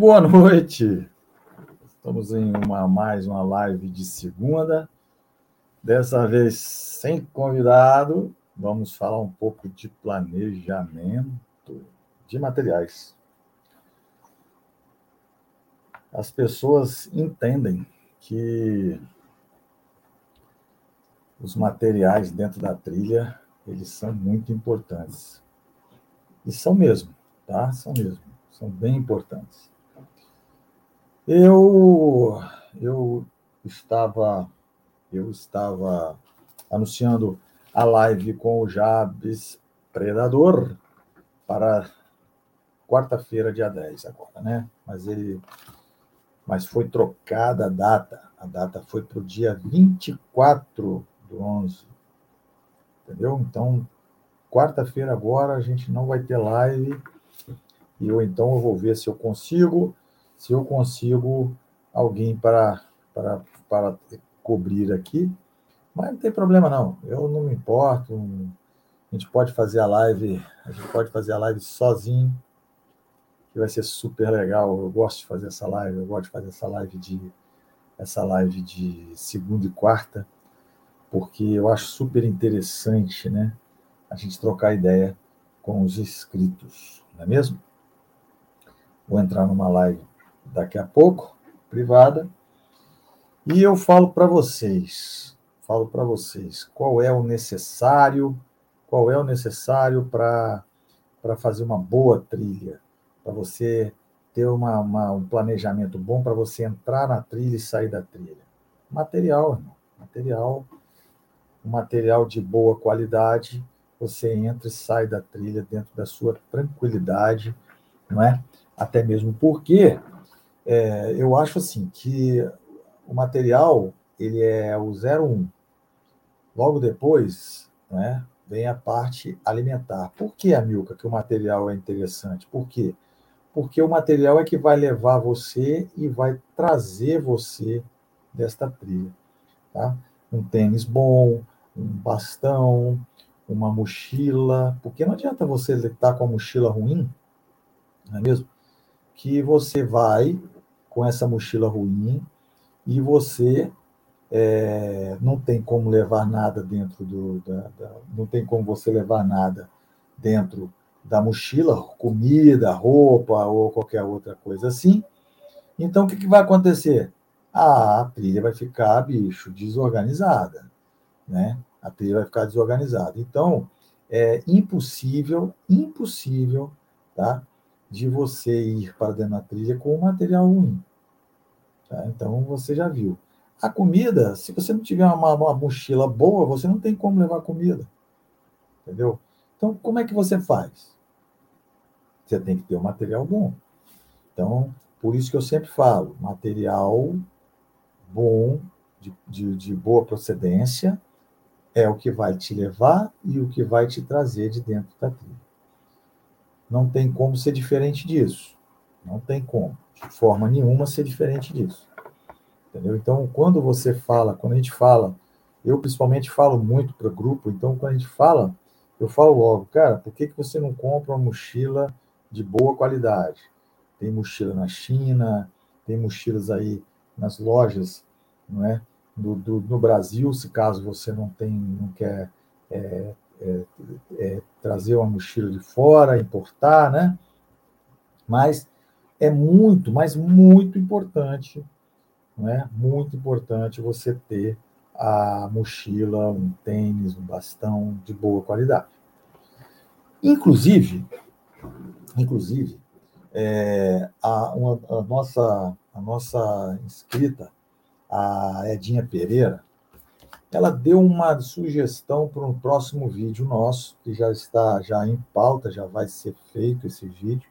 Boa noite. Estamos em uma mais uma live de segunda. Dessa vez sem convidado, vamos falar um pouco de planejamento de materiais. As pessoas entendem que os materiais dentro da trilha, eles são muito importantes. E são mesmo, tá? São mesmo são bem importantes. Eu eu estava eu estava anunciando a live com o Jabes Predador para quarta-feira, dia 10 agora, né? Mas ele mas foi trocada a data. A data foi para o dia 24 do 11. Entendeu? Então, quarta-feira agora a gente não vai ter live e eu então eu vou ver se eu consigo, se eu consigo alguém para, para, para cobrir aqui. Mas não tem problema não, eu não me importo. A gente pode fazer a live, a gente pode fazer a live sozinho, que vai ser super legal. Eu gosto de fazer essa live, eu gosto de fazer essa live de essa live de segunda e quarta, porque eu acho super interessante, né? A gente trocar ideia com os inscritos, não é mesmo? Vou entrar numa live daqui a pouco, privada, e eu falo para vocês, falo para vocês qual é o necessário, qual é o necessário para para fazer uma boa trilha, para você ter uma, uma, um planejamento bom para você entrar na trilha e sair da trilha. Material, irmão. material, um material de boa qualidade, você entra e sai da trilha dentro da sua tranquilidade, não é? até mesmo porque é, eu acho assim que o material ele é o 01. Logo depois, né, vem a parte alimentar. Por que, Amilca, que o material é interessante? Por quê? Porque o material é que vai levar você e vai trazer você desta trilha. Tá? Um tênis bom, um bastão, uma mochila, porque não adianta você estar com a mochila ruim, não é mesmo? que você vai com essa mochila ruim e você é, não tem como levar nada dentro do. Da, da, não tem como você levar nada dentro da mochila, comida, roupa ou qualquer outra coisa assim. Então, o que, que vai acontecer? Ah, a trilha vai ficar, bicho, desorganizada. Né? A trilha vai ficar desorganizada. Então, é impossível, impossível, tá? De você ir para dentro da trilha com um material ruim. Tá? Então, você já viu. A comida, se você não tiver uma, uma mochila boa, você não tem como levar comida. Entendeu? Então, como é que você faz? Você tem que ter um material bom. Então, por isso que eu sempre falo, material bom, de, de, de, boa procedência, é o que vai te levar e o que vai te trazer de dentro da trilha. Não tem como ser diferente disso. Não tem como, de forma nenhuma, ser diferente disso. Entendeu? Então, quando você fala, quando a gente fala, eu principalmente falo muito para o grupo, então quando a gente fala, eu falo logo, cara, por que, que você não compra uma mochila de boa qualidade? Tem mochila na China, tem mochilas aí nas lojas, não é? Do, do, no Brasil, se caso você não tem, não quer é, é, é, trazer uma mochila de fora, importar, né? Mas é muito, mas muito importante, não é? Muito importante você ter a mochila, um tênis, um bastão de boa qualidade. Inclusive, inclusive, é, a, uma, a, nossa, a nossa inscrita, a Edinha Pereira, ela deu uma sugestão para um próximo vídeo nosso, que já está já em pauta, já vai ser feito esse vídeo,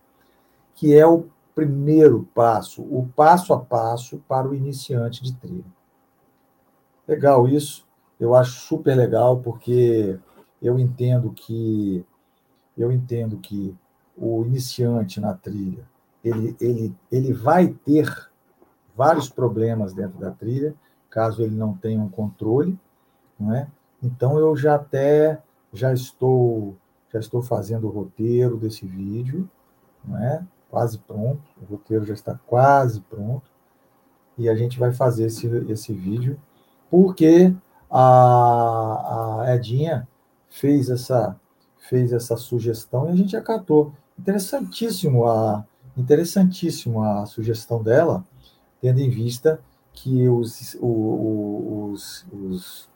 que é o primeiro passo, o passo a passo para o iniciante de trilha. Legal isso, eu acho super legal, porque eu entendo que eu entendo que o iniciante na trilha, ele, ele, ele vai ter vários problemas dentro da trilha, caso ele não tenha um controle, é? Então eu já até já estou já estou fazendo o roteiro desse vídeo, não é? quase pronto, o roteiro já está quase pronto, e a gente vai fazer esse, esse vídeo, porque a, a Edinha fez essa, fez essa sugestão e a gente acatou. Interessantíssimo a, interessantíssimo a sugestão dela, tendo em vista que os, os, os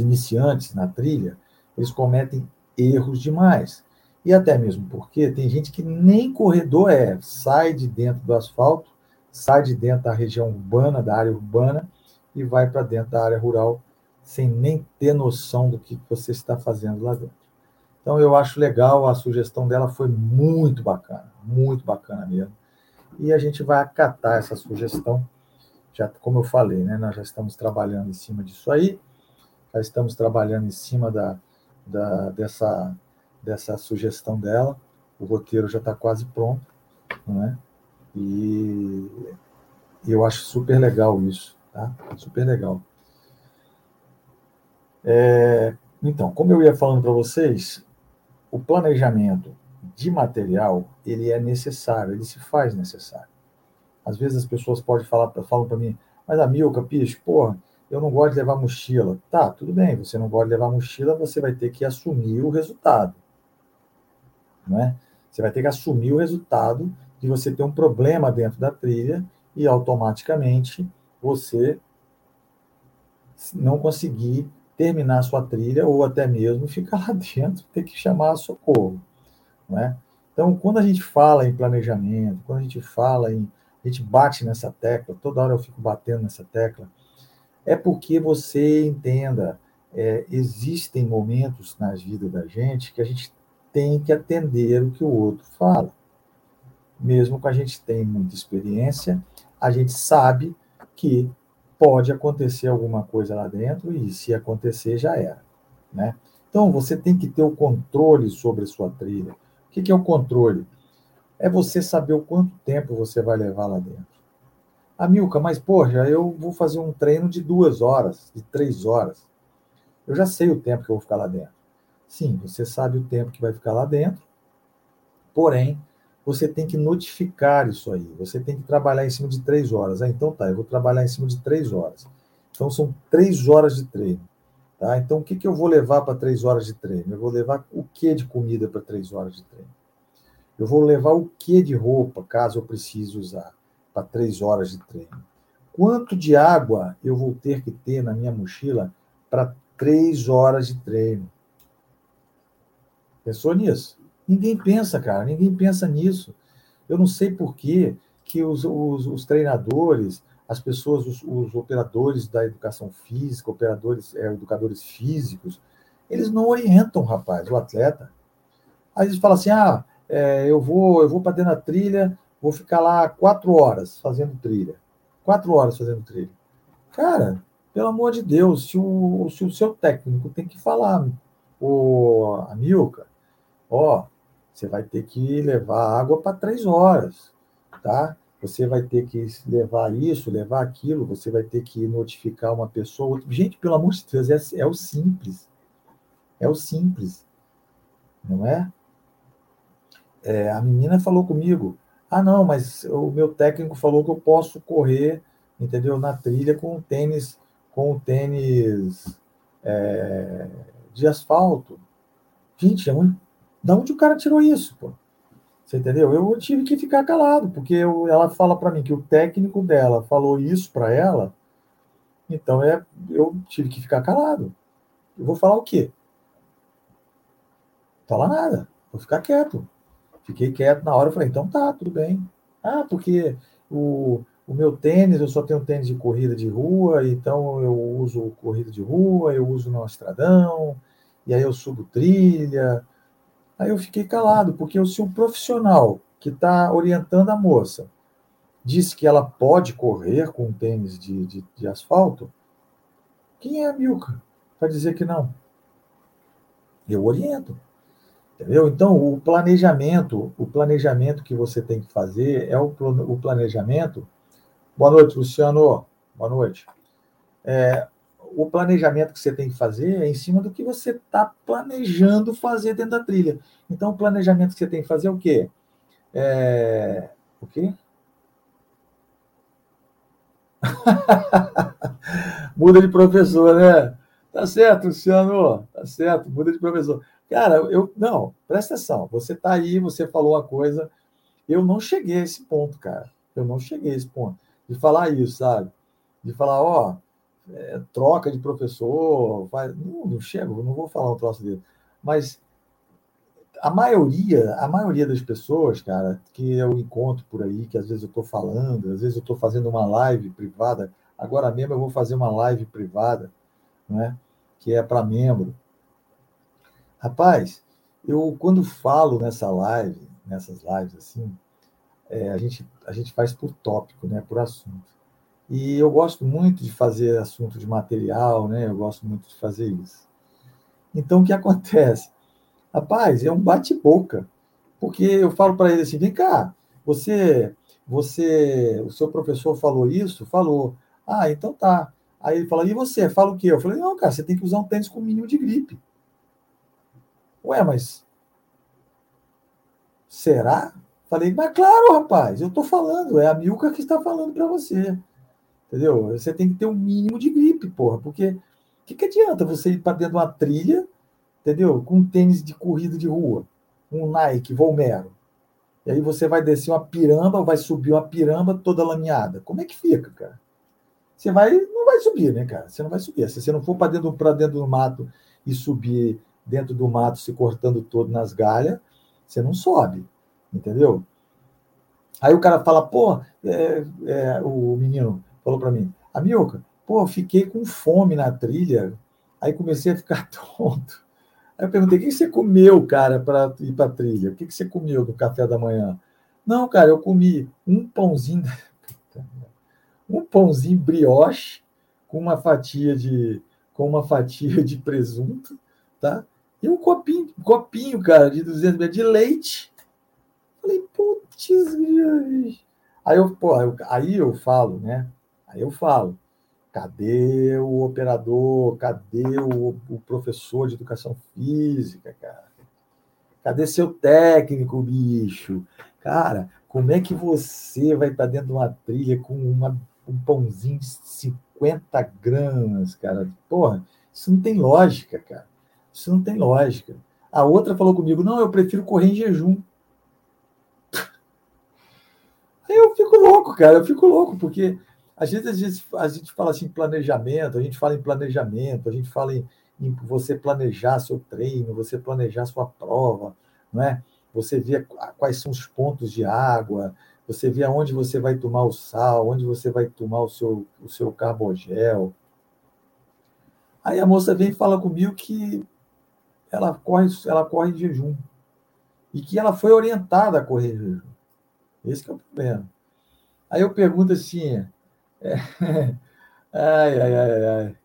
iniciantes na trilha, eles cometem erros demais. E até mesmo porque tem gente que nem corredor é, sai de dentro do asfalto, sai de dentro da região urbana, da área urbana, e vai para dentro da área rural sem nem ter noção do que você está fazendo lá dentro. Então eu acho legal, a sugestão dela foi muito bacana, muito bacana mesmo. E a gente vai acatar essa sugestão, já como eu falei, né, nós já estamos trabalhando em cima disso aí, já estamos trabalhando em cima da, da dessa dessa sugestão dela. O roteiro já está quase pronto, né? E eu acho super legal isso, tá? Super legal. É, então, como eu ia falando para vocês, o planejamento de material ele é necessário, ele se faz necessário. Às vezes as pessoas podem falar, falam para mim, mas a Milka, Picho, porra, eu não gosto de levar mochila. Tá, tudo bem, você não gosta de levar mochila, você vai ter que assumir o resultado não é? Você vai ter que assumir o resultado de você ter um problema dentro da trilha e automaticamente você não conseguir terminar a sua trilha ou até mesmo ficar lá dentro, ter que chamar socorro, não é? Então, quando a gente fala em planejamento, quando a gente fala em a gente bate nessa tecla, toda hora eu fico batendo nessa tecla, é porque você entenda, é, existem momentos nas vidas da gente que a gente tem que atender o que o outro fala. Mesmo que a gente tenha muita experiência, a gente sabe que pode acontecer alguma coisa lá dentro e se acontecer já era, né? Então você tem que ter o controle sobre a sua trilha. O que é o controle? É você saber o quanto tempo você vai levar lá dentro. Amilca, mas poxa, eu vou fazer um treino de duas horas, de três horas. Eu já sei o tempo que eu vou ficar lá dentro. Sim, você sabe o tempo que vai ficar lá dentro, porém, você tem que notificar isso aí. Você tem que trabalhar em cima de três horas. Ah, então tá, eu vou trabalhar em cima de três horas. Então são três horas de treino. Tá? Então o que, que eu vou levar para três horas de treino? Eu vou levar o que de comida para três horas de treino? Eu vou levar o que de roupa, caso eu precise usar, para três horas de treino? Quanto de água eu vou ter que ter na minha mochila para três horas de treino? Pensou nisso? Ninguém pensa, cara, ninguém pensa nisso. Eu não sei por que, os, os, os treinadores, as pessoas, os, os, operadores da educação física, operadores, é, educadores físicos, eles não orientam, rapaz, o atleta. Aí eles falam assim: ah, é, eu vou, eu vou para dentro da trilha, vou ficar lá quatro horas fazendo trilha. Quatro horas fazendo trilha. Cara, pelo amor de Deus, se o, se o seu técnico tem que falar, o Amilcar, ó, você vai ter que levar água para três horas, tá? Você vai ter que levar isso, levar aquilo, você vai ter que notificar uma pessoa. Gente, pelo amor de Deus, é, é o simples. É o simples. Não é? é? A menina falou comigo. Ah, não, mas o meu técnico falou que eu posso correr, entendeu? Na trilha com o tênis, com tênis é, de asfalto. Gente, é um da onde o cara tirou isso, pô? Você entendeu? Eu tive que ficar calado, porque eu, ela fala para mim que o técnico dela falou isso para ela, então é, eu tive que ficar calado. Eu vou falar o quê? Falar nada, vou ficar quieto. Fiquei quieto na hora, eu falei, então tá, tudo bem. Ah, porque o, o meu tênis, eu só tenho tênis de corrida de rua, então eu uso corrida de rua, eu uso no estradão, e aí eu subo trilha, Aí eu fiquei calado, porque se o profissional que está orientando a moça disse que ela pode correr com tênis de, de, de asfalto, quem é a Milka para dizer que não? Eu oriento. Entendeu? Então, o planejamento, o planejamento que você tem que fazer é o, o planejamento. Boa noite, Luciano. Boa noite. É, o planejamento que você tem que fazer é em cima do que você está planejando fazer dentro da trilha. Então, o planejamento que você tem que fazer é o quê? É... O quê? muda de professor, né? Tá certo, Luciano. Tá certo, muda de professor. Cara, eu. Não, presta atenção. Você tá aí, você falou uma coisa. Eu não cheguei a esse ponto, cara. Eu não cheguei a esse ponto. De falar isso, sabe? De falar, ó, é, troca de professor. Não, não chego, não vou falar um troço dele. Mas a maioria, a maioria das pessoas, cara, que eu encontro por aí, que às vezes eu estou falando, às vezes eu estou fazendo uma live privada, agora mesmo eu vou fazer uma live privada, né, que é para membro. Rapaz, eu quando falo nessa live, nessas lives assim, é, a, gente, a gente faz por tópico, né, por assunto. E eu gosto muito de fazer assunto de material, né, eu gosto muito de fazer isso. Então, o que acontece? Rapaz, é um bate-boca. Porque eu falo para ele assim: vem cá, você, você, o seu professor falou isso? Falou. Ah, então tá. Aí ele fala: e você? Fala o quê? Eu falei: não, cara, você tem que usar um tênis com mínimo de gripe. Ué, mas. Será? Falei, mas claro, rapaz, eu estou falando, é a Milka que está falando para você. Entendeu? Você tem que ter um mínimo de gripe, porra, porque o que, que adianta você ir para dentro de uma trilha entendeu? Com um tênis de corrida de rua, um Nike Volmero. E aí você vai descer uma piramba, vai subir uma piramba toda lameada. Como é que fica, cara? Você vai, não vai subir, né, cara? Você não vai subir. Se você não for para dentro, dentro do mato e subir dentro do mato se cortando todo nas galhas, você não sobe, entendeu? Aí o cara fala, pô, é, é, o menino falou para mim, Amilca, pô, fiquei com fome na trilha, aí comecei a ficar tonto. Aí eu perguntei: o que você comeu, cara, para ir para trilha? O que você comeu no café da manhã? Não, cara, eu comi um pãozinho, um pãozinho brioche com uma fatia de com uma fatia de presunto, tá? E um copinho, copinho, cara, de 200 ml de leite. Falei, putz, aí eu, pô, aí eu falo, né? Aí eu falo, Cadê o operador? Cadê o, o, professor de educação física, cara? Cadê seu técnico, bicho? Cara, como é que você vai estar dentro de uma trilha com uma, um pãozinho de 50 gramas, cara? Porra, isso não tem lógica, cara. Isso não tem lógica. A outra falou comigo: não, eu prefiro correr em jejum. Aí eu fico louco, cara. Eu fico louco, porque às vezes, às vezes a gente fala assim planejamento, a gente fala em planejamento, a gente fala em, em você planejar seu treino, você planejar sua prova, não é? Você vê quais são os pontos de água, você vê aonde você vai tomar o sal, onde você vai tomar o seu, o seu carbogel. Aí a moça vem e fala comigo que ela corre, ela corre em jejum. E que ela foi orientada a correr em jejum. Esse é o problema. Aí eu pergunto assim, é. Ai, ai, ai, ai.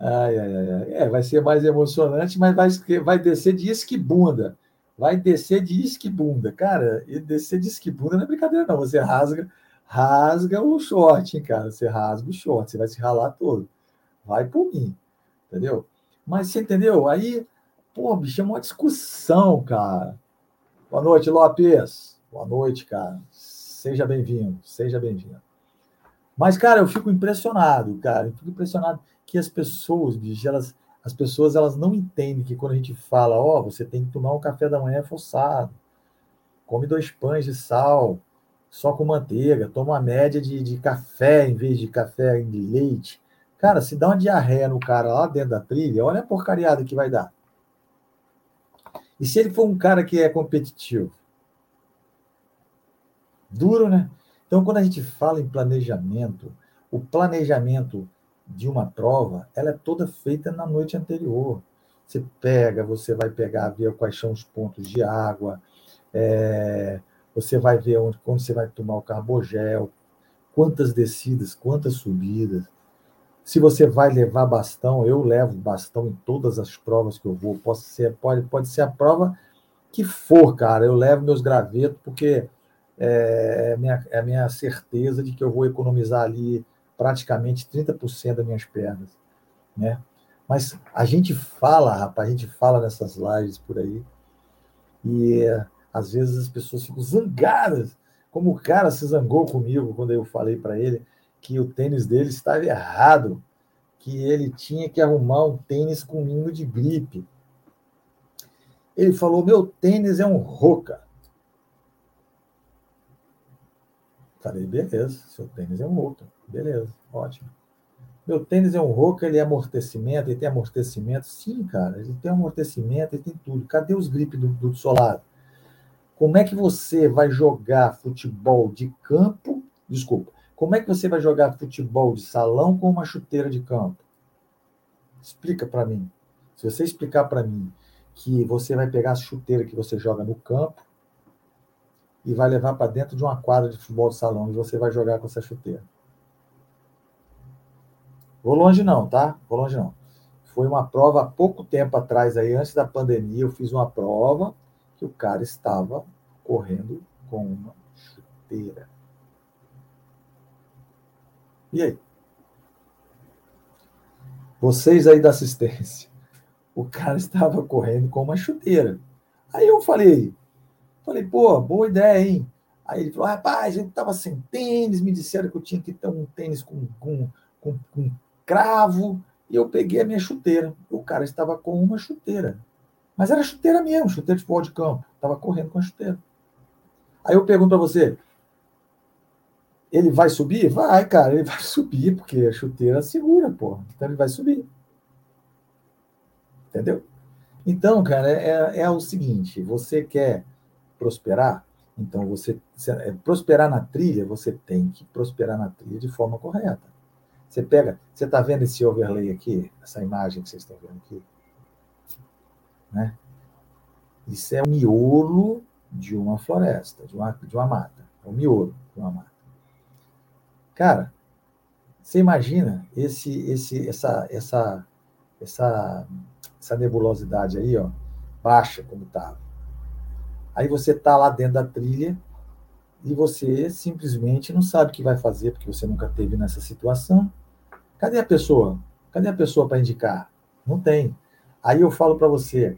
Ai, ai, ai, É, vai ser mais emocionante, mas vai, vai descer de esquibunda. Vai descer de esquibunda. Cara, e descer de esquibunda não é brincadeira, não. Você rasga, rasga o short, hein, cara? Você rasga o short, você vai se ralar todo. Vai por mim, entendeu? Mas você entendeu? Aí, pô, bicho, é uma discussão, cara. Boa noite, Lopes. Boa noite, cara. Seja bem-vindo, seja bem-vindo. Mas, cara, eu fico impressionado, cara. Eu fico impressionado que as pessoas, bicho, elas, as pessoas elas não entendem que quando a gente fala, ó, oh, você tem que tomar um café da manhã forçado, come dois pães de sal, só com manteiga, toma uma média de, de café em vez de café de leite. Cara, se dá uma diarreia no cara lá dentro da trilha, olha a porcariada que vai dar. E se ele for um cara que é competitivo? Duro, né? Então, quando a gente fala em planejamento, o planejamento de uma prova, ela é toda feita na noite anterior. Você pega, você vai pegar, ver quais são os pontos de água, é, você vai ver onde, quando você vai tomar o carbogel, quantas descidas, quantas subidas. Se você vai levar bastão, eu levo bastão em todas as provas que eu vou. Posso ser, pode, pode ser a prova que for, cara. Eu levo meus gravetos, porque é, é, minha, é a minha certeza de que eu vou economizar ali praticamente 30% das minhas pernas, né? Mas a gente fala, rapaz, a gente fala nessas lives por aí, e Às vezes as pessoas ficam zangadas, como o cara se zangou comigo quando eu falei para ele que o tênis dele estava errado, que ele tinha que arrumar um tênis com mínimo de gripe. Ele falou: Meu tênis é um roca. Falei: Beleza, seu tênis é um roca. Beleza, ótimo. Meu tênis é um roca, ele é amortecimento, ele tem amortecimento. Sim, cara, ele tem amortecimento, ele tem tudo. Cadê os gripes do, do solado? Como é que você vai jogar futebol de campo? Desculpa. Como é que você vai jogar futebol de salão com uma chuteira de campo? Explica para mim. Se você explicar para mim que você vai pegar a chuteira que você joga no campo e vai levar para dentro de uma quadra de futebol de salão e você vai jogar com essa chuteira. Vou longe não, tá? Vou longe não. Foi uma prova há pouco tempo atrás aí, antes da pandemia, eu fiz uma prova que o cara estava correndo com uma chuteira. E aí? Vocês aí da assistência, o cara estava correndo com uma chuteira. Aí eu falei, falei, pô, boa ideia, hein? Aí ele falou, rapaz, gente estava sem tênis, me disseram que eu tinha que ter um tênis com, com, com, com cravo, e eu peguei a minha chuteira. O cara estava com uma chuteira. Mas era chuteira mesmo, chuteira de futebol de campo. Estava correndo com a chuteira. Aí eu pergunto para você, ele vai subir? Vai, cara, ele vai subir, porque a chuteira segura, pô. Então ele vai subir. Entendeu? Então, cara, é, é o seguinte: você quer prosperar? Então, você é, prosperar na trilha, você tem que prosperar na trilha de forma correta. Você pega, você está vendo esse overlay aqui, essa imagem que vocês estão vendo aqui? Né? Isso é o miolo de uma floresta, de uma, de uma mata. É o miolo de uma mata. Cara, você imagina esse, esse, essa, essa, essa, essa nebulosidade aí, ó, baixa como estava. Aí você está lá dentro da trilha e você simplesmente não sabe o que vai fazer porque você nunca teve nessa situação. Cadê a pessoa? Cadê a pessoa para indicar? Não tem. Aí eu falo para você,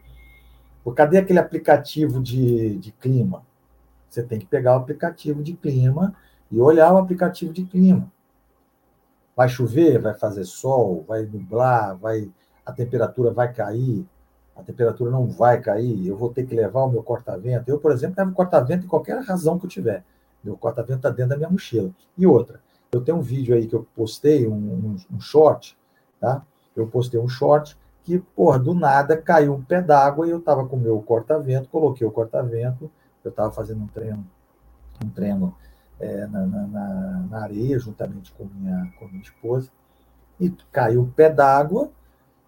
cadê aquele aplicativo de, de clima? Você tem que pegar o aplicativo de clima e olhar o aplicativo de clima. Vai chover, vai fazer sol, vai nublar, vai a temperatura vai cair, a temperatura não vai cair, eu vou ter que levar o meu corta-vento. Eu, por exemplo, levo corta-vento em qualquer razão que eu tiver. Meu corta-vento está dentro da minha mochila. E outra, eu tenho um vídeo aí que eu postei, um, um, um short, tá? Eu postei um short que, porra, do nada caiu um pé d'água e eu estava com o meu corta-vento, coloquei o corta-vento, eu estava fazendo um treino, um treino é, na, na, na, areia, juntamente com minha, com minha esposa, e caiu um pé d'água,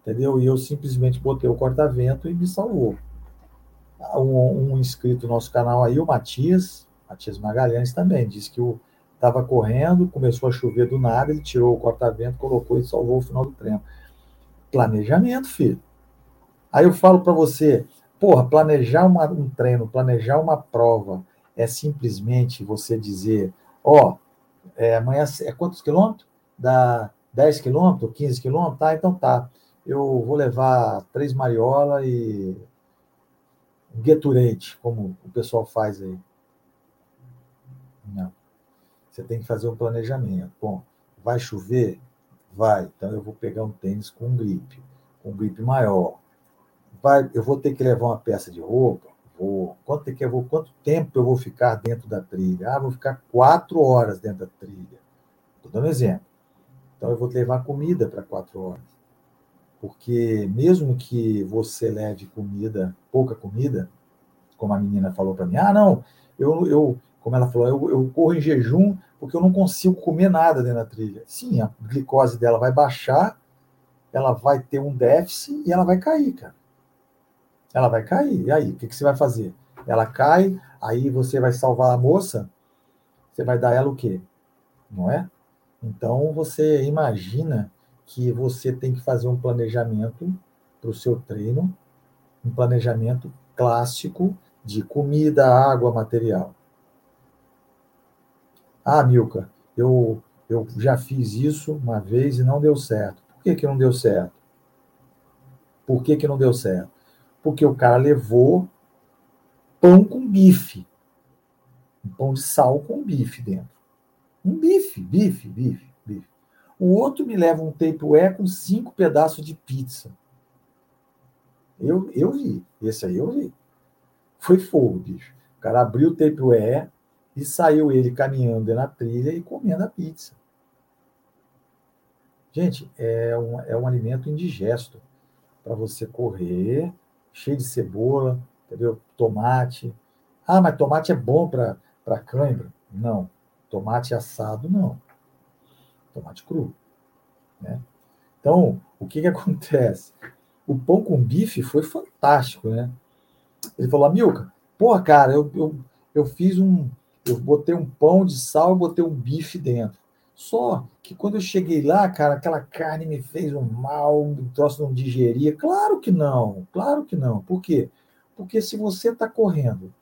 entendeu? E eu simplesmente botei o corta-vento e me salvou. Um, um, inscrito no nosso canal aí, o Matias, Matias Magalhães também, disse que estava correndo, começou a chover do nada, ele tirou o corta-vento, colocou e salvou o final do treino. Planejamento, filho. Aí eu falo para você, porra, planejar uma, um treino, planejar uma prova, é simplesmente você dizer, ó, oh, é, amanhã é quantos quilômetros? Dá 10 quilômetros, 15 quilômetros? Tá, então tá. Eu vou levar três mariola e um Gatorade, como o pessoal faz aí. Não. Você tem que fazer um planejamento. Bom, vai chover? Vai. Então eu vou pegar um tênis com um gripe, com um gripe maior. Vai, eu vou ter que levar uma peça de roupa? Vou. Quanto, que eu vou, quanto tempo eu vou ficar dentro da trilha? Ah, vou ficar quatro horas dentro da trilha. Estou dando exemplo. Então eu vou levar comida para quatro horas. Porque mesmo que você leve comida, pouca comida, como a menina falou para mim, ah, não, eu, eu como ela falou, eu, eu corro em jejum porque eu não consigo comer nada dentro da trilha. Sim, a glicose dela vai baixar, ela vai ter um déficit e ela vai cair, cara ela vai cair. E aí, o que, que você vai fazer? Ela cai, aí você vai salvar a moça, você vai dar ela o quê? Não é? Então, você imagina que você tem que fazer um planejamento para o seu treino, um planejamento clássico de comida, água, material. Ah, Milka, eu, eu já fiz isso uma vez e não deu certo. Por que, que não deu certo? Por que, que não deu certo? Porque o cara levou pão com bife. Um pão de sal com bife dentro. Um bife, bife, bife, bife. O outro me leva um tapeaway com cinco pedaços de pizza. Eu, eu vi. Esse aí eu vi. Foi fogo, bicho. O cara abriu o tapeaway e saiu ele caminhando na trilha e comendo a pizza. Gente, é um, é um alimento indigesto para você correr, cheio de cebola, entendeu? Tomate. Ah, mas tomate é bom para cãibra? Não. Tomate assado, não. Tomate cru. Né? Então, o que, que acontece? O pão com bife foi fantástico, né? Ele falou, Amilca, pô, cara, eu, eu, eu fiz um. Eu botei um pão de sal e botei um bife dentro. Só que quando eu cheguei lá, cara, aquela carne me fez um mal, um troço não digeria. Claro que não, claro que não. Por quê? Porque se você está correndo,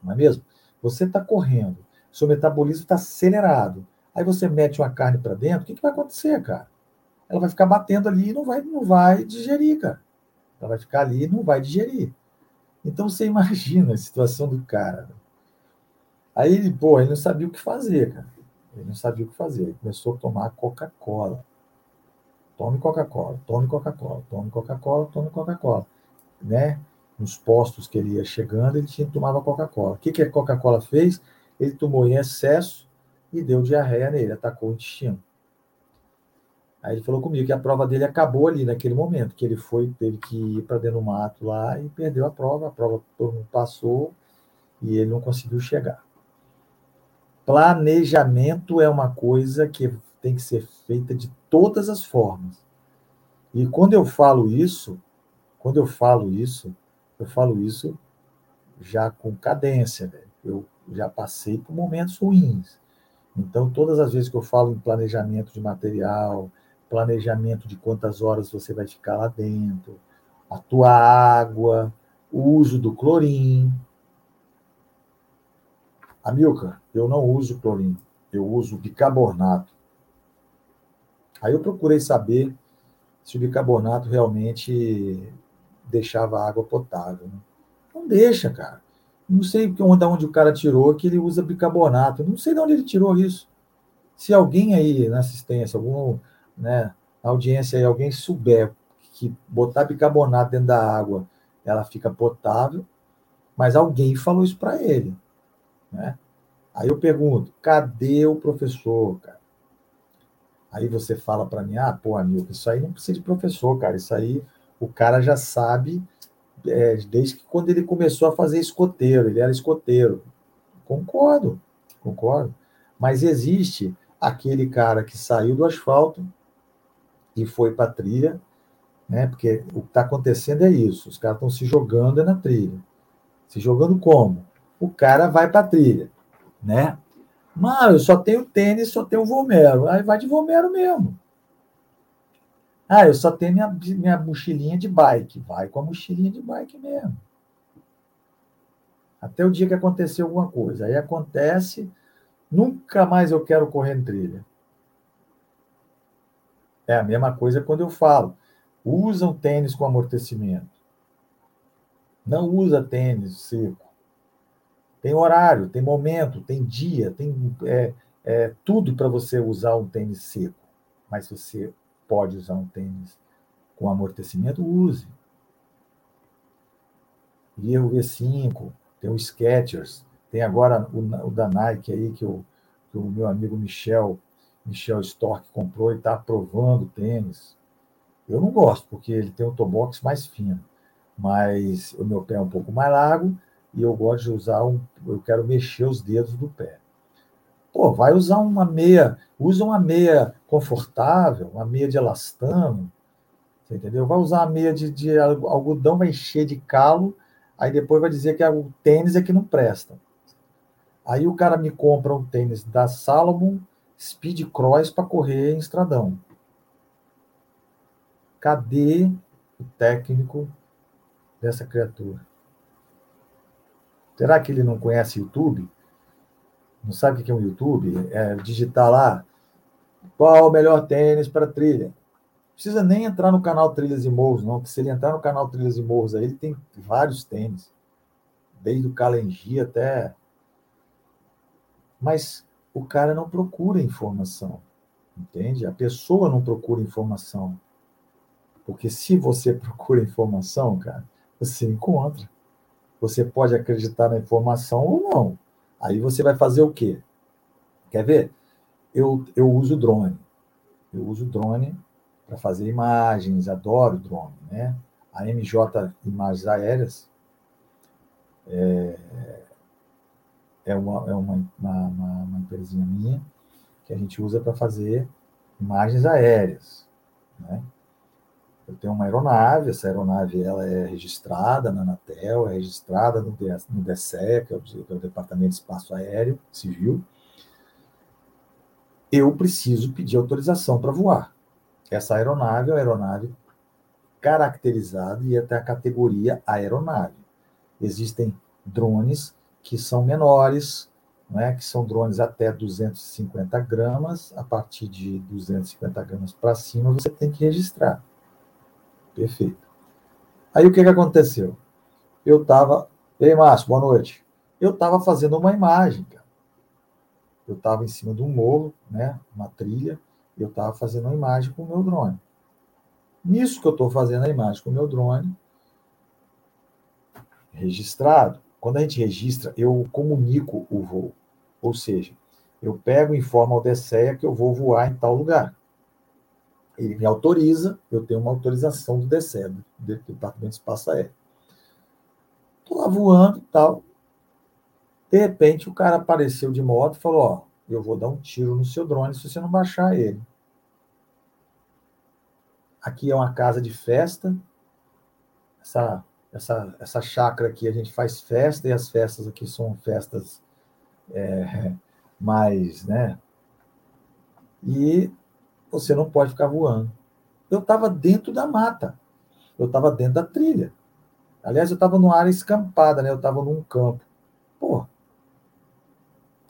não é mesmo? Você está correndo, seu metabolismo está acelerado. Aí você mete uma carne para dentro, o que, que vai acontecer, cara? Ela vai ficar batendo ali e não vai, não vai digerir, cara. Ela vai ficar ali e não vai digerir. Então você imagina a situação do cara. Aí ele, pô, ele não sabia o que fazer, cara. Ele não sabia o que fazer. Ele começou a tomar Coca-Cola. Tome Coca-Cola, tome Coca-Cola, tome Coca-Cola, tome Coca-Cola. Né? Nos postos que ele ia chegando, ele tinha tomava Coca-Cola. O que, que a Coca-Cola fez? Ele tomou em excesso e deu diarreia nele, atacou o intestino. Aí ele falou comigo que a prova dele acabou ali naquele momento, que ele foi, teve que ir para dentro do mato lá e perdeu a prova. A prova todo mundo passou e ele não conseguiu chegar. Planejamento é uma coisa que tem que ser feita de todas as formas. E quando eu falo isso, quando eu falo isso, eu falo isso já com cadência, velho. Eu já passei por momentos ruins. Então, todas as vezes que eu falo em planejamento de material, planejamento de quantas horas você vai ficar lá dentro, a tua água, o uso do clorim, Amilcar, eu não uso clorino, eu uso bicarbonato. Aí eu procurei saber se o bicarbonato realmente deixava água potável. Né? Não deixa, cara. Não sei de onde o cara tirou que ele usa bicarbonato. Não sei de onde ele tirou isso. Se alguém aí na assistência, algum, né, na audiência aí, alguém souber que botar bicarbonato dentro da água, ela fica potável, mas alguém falou isso para ele. Né? Aí eu pergunto, cadê o professor, cara? Aí você fala para mim, ah, pô, amigo, isso aí não precisa de professor, cara. Isso aí o cara já sabe é, desde que quando ele começou a fazer escoteiro, ele era escoteiro. Concordo, concordo. Mas existe aquele cara que saiu do asfalto e foi para a trilha, né? Porque o que está acontecendo é isso: os caras estão se jogando na trilha. Se jogando como? O cara vai para trilha, né? Mano, eu só tenho tênis, só tenho Vomero. Aí vai de Vomero mesmo. Ah, eu só tenho minha, minha mochilinha de bike. Vai com a mochilinha de bike mesmo. Até o dia que acontecer alguma coisa. Aí acontece, nunca mais eu quero correr em trilha. É a mesma coisa quando eu falo. Usam tênis com amortecimento. Não usa tênis seco. Tem horário, tem momento, tem dia, tem é, é, tudo para você usar um tênis seco. Mas você pode usar um tênis com amortecimento, use. E o V5, tem o Skechers, tem agora o, o da Nike aí, que o, que o meu amigo Michel, Michel Stork comprou e está aprovando tênis. Eu não gosto, porque ele tem o tobox mais fino, mas o meu pé é um pouco mais largo e eu gosto de usar um. Eu quero mexer os dedos do pé. Pô, vai usar uma meia, usa uma meia confortável, uma meia de elastano, entendeu? Vai usar uma meia de, de algodão, vai encher de calo, aí depois vai dizer que o tênis é que não presta. Aí o cara me compra um tênis da Salomon Speed Cross para correr em estradão. Cadê o técnico dessa criatura? Será que ele não conhece YouTube? Não sabe o que é um YouTube? É digitar lá qual o melhor tênis para trilha. Não precisa nem entrar no canal Trilhas e Morros, não, porque se ele entrar no canal Trilhas e Morros aí, ele tem vários tênis. desde o Kalenji até. Mas o cara não procura informação, entende? A pessoa não procura informação. Porque se você procura informação, cara, você encontra. Você pode acreditar na informação ou não. Aí você vai fazer o quê? Quer ver? Eu, eu uso drone. Eu uso drone para fazer imagens, adoro drone, né? A MJ Imagens Aéreas é, é, uma, é uma, uma, uma empresinha minha que a gente usa para fazer imagens aéreas, né? Eu tenho uma aeronave, essa aeronave ela é registrada na Anatel, é registrada no, no DSE, que é que é o Departamento de Espaço Aéreo Civil. Eu preciso pedir autorização para voar. Essa aeronave é uma aeronave caracterizada e até a categoria aeronave. Existem drones que são menores, né, que são drones até 250 gramas, a partir de 250 gramas para cima você tem que registrar. Perfeito. Aí o que, que aconteceu? Eu estava. Ei, Márcio, boa noite. Eu estava fazendo uma imagem, cara. Eu estava em cima de um morro, né? Uma trilha, eu estava fazendo uma imagem com o meu drone. Nisso que eu estou fazendo a imagem com o meu drone, registrado, quando a gente registra, eu comunico o voo. Ou seja, eu pego e informo ao DSEA que eu vou voar em tal lugar ele me autoriza, eu tenho uma autorização do DECEB, do Departamento de Espaço Aéreo. Estou lá voando e tal. De repente, o cara apareceu de moto e falou: Ó, eu vou dar um tiro no seu drone se você não baixar ele. Aqui é uma casa de festa. Essa, essa, essa chácara aqui a gente faz festa e as festas aqui são festas é, mais, né? E você não pode ficar voando. Eu estava dentro da mata. Eu estava dentro da trilha. Aliás, eu estava numa área escampada, né? Eu estava num campo. Pô.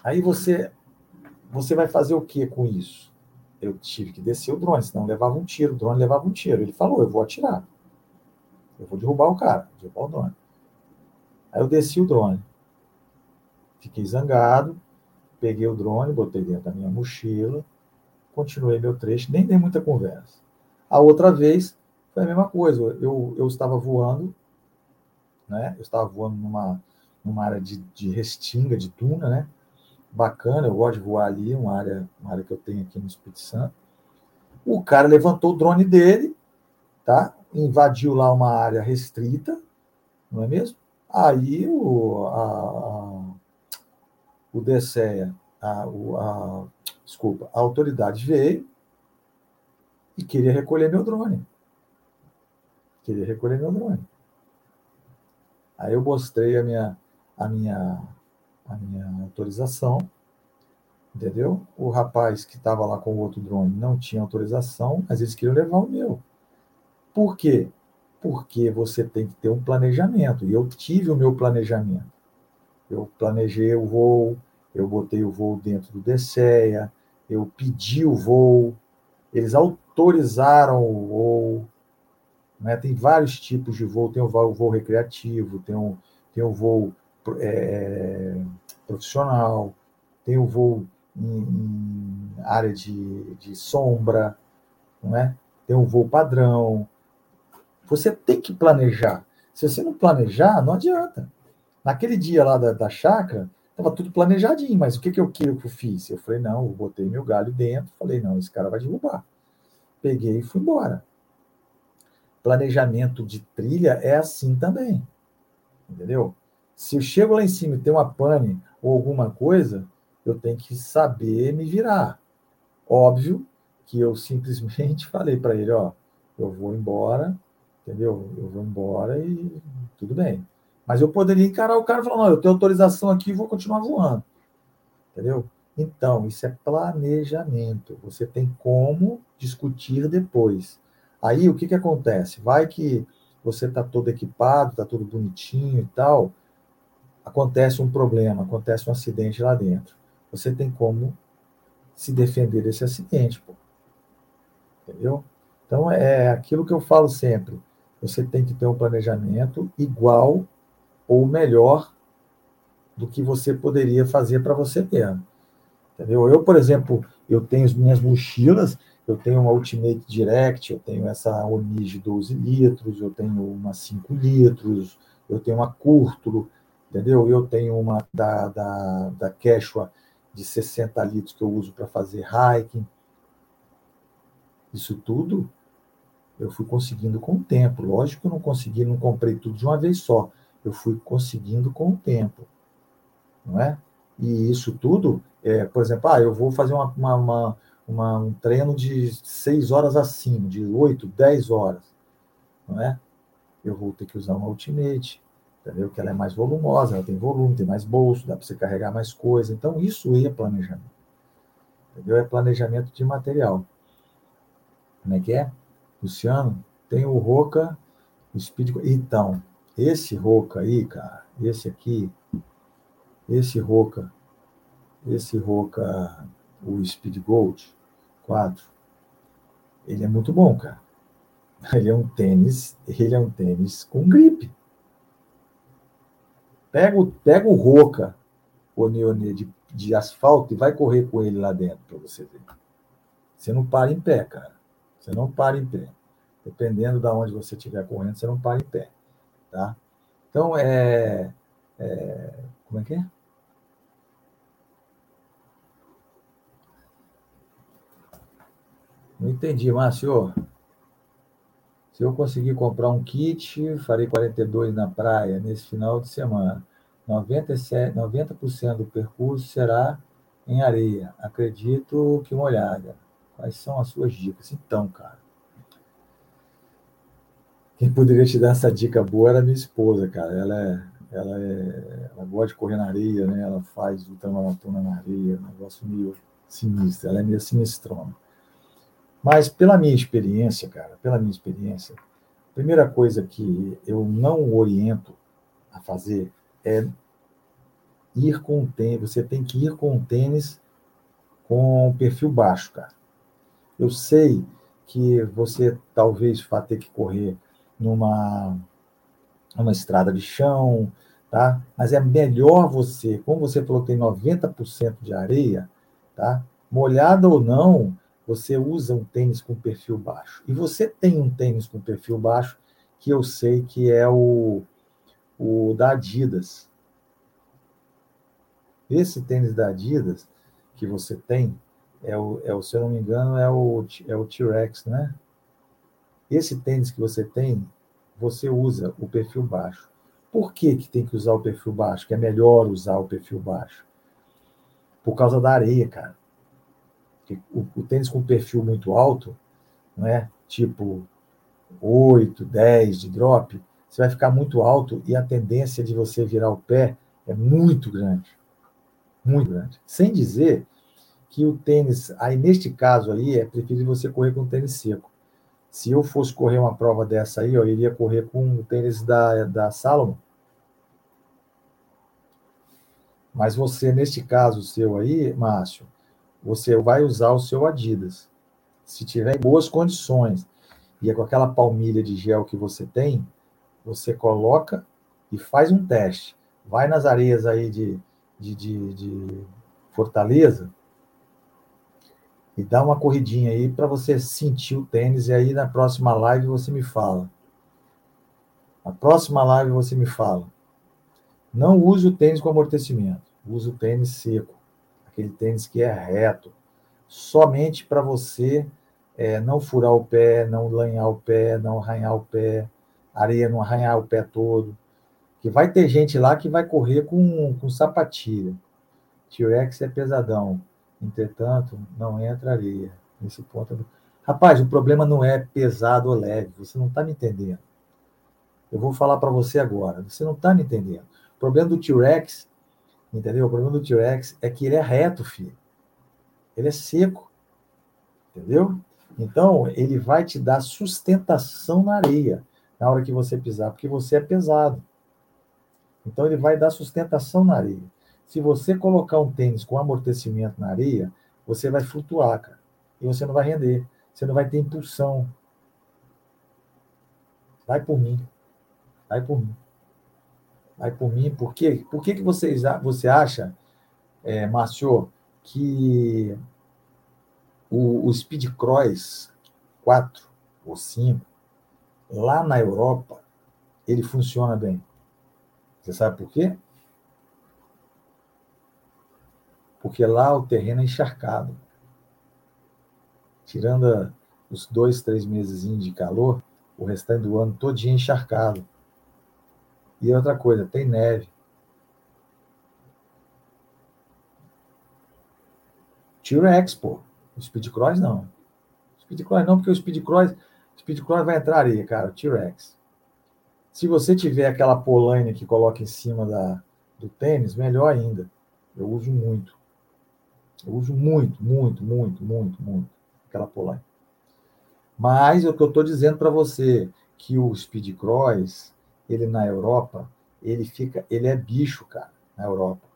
Aí você você vai fazer o que com isso? Eu tive que descer o drone, senão levava um tiro. O drone levava um tiro. Ele falou: eu vou atirar. Eu vou derrubar o cara, derrubar o drone. Aí eu desci o drone. Fiquei zangado, peguei o drone, botei dentro da minha mochila, continuei meu trecho, nem dei muita conversa. A outra vez foi a mesma coisa. Eu, eu estava voando, né? Eu estava voando numa, numa área de, de restinga, de duna, né? Bacana, eu gosto de voar ali, uma área, uma área que eu tenho aqui no Espírito Santo. O cara levantou o drone dele, tá? Invadiu lá uma área restrita, não é mesmo? Aí o, a, a, o DSEA, a, a, desculpa, a autoridade veio e queria recolher meu drone. Queria recolher meu drone. Aí eu mostrei a minha, a minha, a minha autorização, entendeu? O rapaz que estava lá com o outro drone não tinha autorização, mas eles queriam levar o meu. Por quê? Porque você tem que ter um planejamento. E eu tive o meu planejamento. Eu planejei o voo, eu botei o voo dentro do DSEA, eu pedi o voo, eles autorizaram o voo. Né? Tem vários tipos de voo, tem o voo, recreativo, tem o, tem o voo é, profissional, tem o voo em, em área de, de sombra, não é? tem o voo padrão. Você tem que planejar. Se você não planejar, não adianta. Naquele dia lá da, da chácara, Estava tudo planejadinho, mas o que, que, eu, que eu fiz? Eu falei, não, eu botei meu galho dentro, falei, não, esse cara vai derrubar. Peguei e fui embora. Planejamento de trilha é assim também. Entendeu? Se eu chego lá em cima e tem uma pane ou alguma coisa, eu tenho que saber me virar. Óbvio que eu simplesmente falei para ele, ó, eu vou embora, entendeu? Eu vou embora e tudo bem. Mas eu poderia encarar o cara e falar, não, eu tenho autorização aqui e vou continuar voando. Entendeu? Então, isso é planejamento. Você tem como discutir depois. Aí, o que, que acontece? Vai que você está todo equipado, está tudo bonitinho e tal, acontece um problema, acontece um acidente lá dentro. Você tem como se defender desse acidente, pô. Entendeu? Então, é aquilo que eu falo sempre. Você tem que ter um planejamento igual ou melhor do que você poderia fazer para você mesmo. Entendeu? Eu, por exemplo, eu tenho as minhas mochilas, eu tenho uma Ultimate Direct, eu tenho essa Oni de 12 litros, eu tenho uma 5 litros, eu tenho uma Curtulo, entendeu? Eu tenho uma da, da, da Quechua de 60 litros que eu uso para fazer hiking. Isso tudo eu fui conseguindo com o tempo. Lógico que eu não consegui, não comprei tudo de uma vez só. Eu fui conseguindo com o tempo. Não é? E isso tudo, é, por exemplo, ah, eu vou fazer uma, uma, uma, uma um treino de seis horas acima, de oito, dez horas. Não é? Eu vou ter que usar uma Ultimate, entendeu? Que ela é mais volumosa, ela tem volume, tem mais bolso, dá para você carregar mais coisa. Então, isso é planejamento. Entendeu? É planejamento de material. Como é que é? Luciano, tem o Roca, o Speed. Então, esse Roca aí, cara, esse aqui, esse Roca, esse Roca, o Speed Gold 4, ele é muito bom, cara. Ele é um tênis, ele é um tênis com gripe. Pega o, pega o Roca, o Neonê de, de asfalto e vai correr com ele lá dentro para você ver. Você não para em pé, cara. Você não para em pé. Dependendo de onde você estiver correndo, você não para em pé. Tá? Então, é, é. Como é que é? Não entendi, Márcio. Se eu conseguir comprar um kit, farei 42 na praia nesse final de semana. 97, 90% do percurso será em areia. Acredito que molhada. Quais são as suas dicas? Então, cara. Quem poderia te dar essa dica boa era minha esposa, cara. Ela é, ela é, ela gosta de correr na areia, né? Ela faz ultramaratona na areia, um negócio meio sinistro. Ela é meio sinistrona. Mas pela minha experiência, cara, pela minha experiência, a primeira coisa que eu não oriento a fazer é ir com o tênis. Você tem que ir com o tênis com perfil baixo, cara. Eu sei que você talvez vá ter que correr numa uma estrada de chão, tá? Mas é melhor você, como você falou que tem 90% de areia, tá? Molhada ou não, você usa um tênis com perfil baixo. E você tem um tênis com perfil baixo que eu sei que é o, o da Adidas. Esse tênis da Adidas que você tem, é o, é o, se eu não me engano, é o, é o T-Rex, né? Esse tênis que você tem, você usa o perfil baixo. Por que, que tem que usar o perfil baixo? Que é melhor usar o perfil baixo? Por causa da areia, cara. O, o tênis com perfil muito alto, não é? tipo 8, 10 de drop, você vai ficar muito alto e a tendência de você virar o pé é muito grande. Muito grande. Sem dizer que o tênis, aí neste caso aí, é preferível você correr com tênis seco. Se eu fosse correr uma prova dessa aí, eu iria correr com o tênis da, da Salomon. Mas você, neste caso seu aí, Márcio, você vai usar o seu Adidas. Se tiver em boas condições e é com aquela palmilha de gel que você tem, você coloca e faz um teste. Vai nas areias aí de, de, de, de Fortaleza, e dá uma corridinha aí para você sentir o tênis e aí na próxima live você me fala. Na próxima live você me fala. Não use o tênis com amortecimento, use o tênis seco, aquele tênis que é reto, somente para você é, não furar o pé, não lanhar o pé, não arranhar o pé, areia não arranhar o pé todo. Que vai ter gente lá que vai correr com, com sapatilha. T-Rex é pesadão. Entretanto, não entraria nesse ponto. Rapaz, o problema não é pesado ou leve, você não está me entendendo. Eu vou falar para você agora, você não está me entendendo. O problema do T-Rex, entendeu? O problema do T-Rex é que ele é reto, filho. Ele é seco, entendeu? Então, ele vai te dar sustentação na areia na hora que você pisar, porque você é pesado. Então, ele vai dar sustentação na areia. Se você colocar um tênis com amortecimento na areia, você vai flutuar, cara. E você não vai render. Você não vai ter impulsão. Vai por mim. Vai por mim. Vai por mim. Por quê? Por que, que vocês, você acha, é, Márcio, que o, o Speed Cross 4 ou 5, lá na Europa, ele funciona bem? Você sabe por quê? Porque lá o terreno é encharcado. Tirando os dois, três meses de calor, o restante do ano todinho encharcado. E outra coisa, tem neve. T-Rex, pô. O Speed Cross não. Speed Cross não, porque o Speed Cross, Speed Cross vai entrar areia, cara. T-Rex. Se você tiver aquela polaine que coloca em cima da, do tênis, melhor ainda. Eu uso muito. Eu uso muito, muito, muito, muito, muito aquela polaine. Mas o que eu estou dizendo para você que o Speed Cross, ele na Europa, ele fica, ele é bicho, cara, na Europa.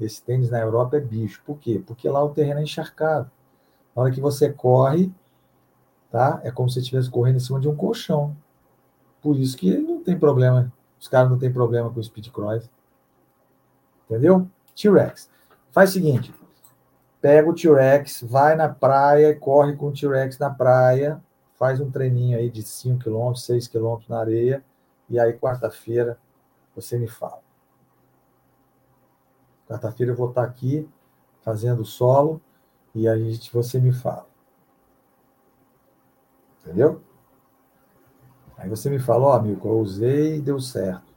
Esse tênis na Europa é bicho. Por quê? Porque lá o terreno é encharcado. Na hora que você corre, tá? É como se você estivesse correndo em cima de um colchão. Por isso que não tem problema. Os caras não têm problema com o Speed Cross. Entendeu? T-Rex. Faz o seguinte: pega o T-Rex, vai na praia, corre com o T-Rex na praia, faz um treininho aí de 5 km, 6 km na areia, e aí quarta-feira você me fala. Quarta-feira eu vou estar aqui fazendo solo e aí você me fala. Entendeu? Aí você me fala, ó, oh, amigo, eu usei e deu certo.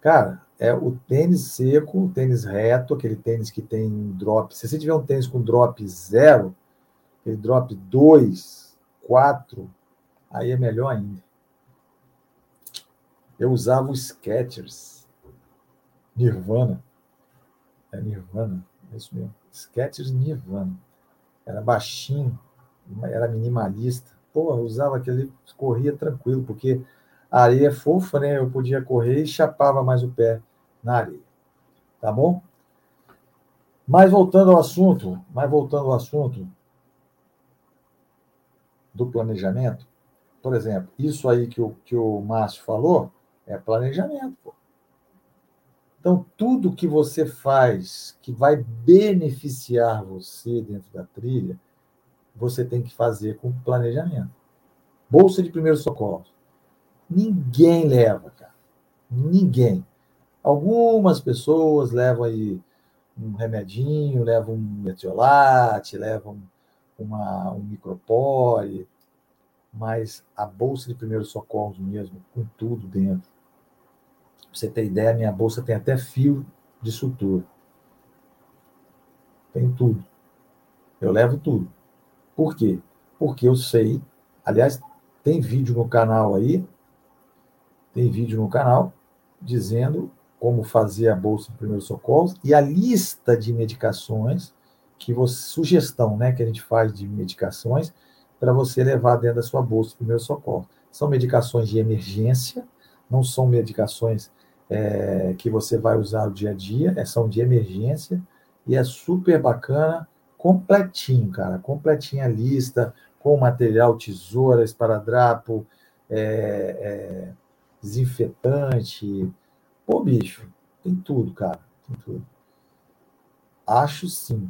Cara, é o tênis seco, o tênis reto, aquele tênis que tem drop. Se você tiver um tênis com drop zero, aquele drop 2, 4, aí é melhor ainda. Eu usava o Skechers, Nirvana. É Nirvana, é isso mesmo. Skechers Nirvana. Era baixinho, era minimalista. Pô, eu usava aquele, corria tranquilo, porque a areia é fofa, né? Eu podia correr e chapava mais o pé na areia. Tá bom? Mas voltando ao assunto, mas voltando ao assunto, do planejamento, por exemplo, isso aí que o, que o Márcio falou é planejamento. Pô. Então, tudo que você faz que vai beneficiar você dentro da trilha, você tem que fazer com planejamento. Bolsa de primeiro socorro. Ninguém leva, cara. Ninguém. Algumas pessoas levam aí um remedinho, levam um metiolate, levam uma, um micropore, mas a bolsa de primeiros socorros mesmo, com tudo dentro. Pra você ter ideia, minha bolsa tem até fio de sutura. Tem tudo. Eu levo tudo. Por quê? Porque eu sei. Aliás, tem vídeo no canal aí. Tem vídeo no canal dizendo como fazer a bolsa de primeiros socorros e a lista de medicações que você, sugestão né, que a gente faz de medicações para você levar dentro da sua bolsa de primeiro socorro. São medicações de emergência, não são medicações é, que você vai usar no dia a dia, é, são de emergência e é super bacana, completinho, cara, completinha a lista, com material, tesoura, esparadrapo, é, é, desinfetante. Pô, bicho, tem tudo, cara, tem tudo. Acho sim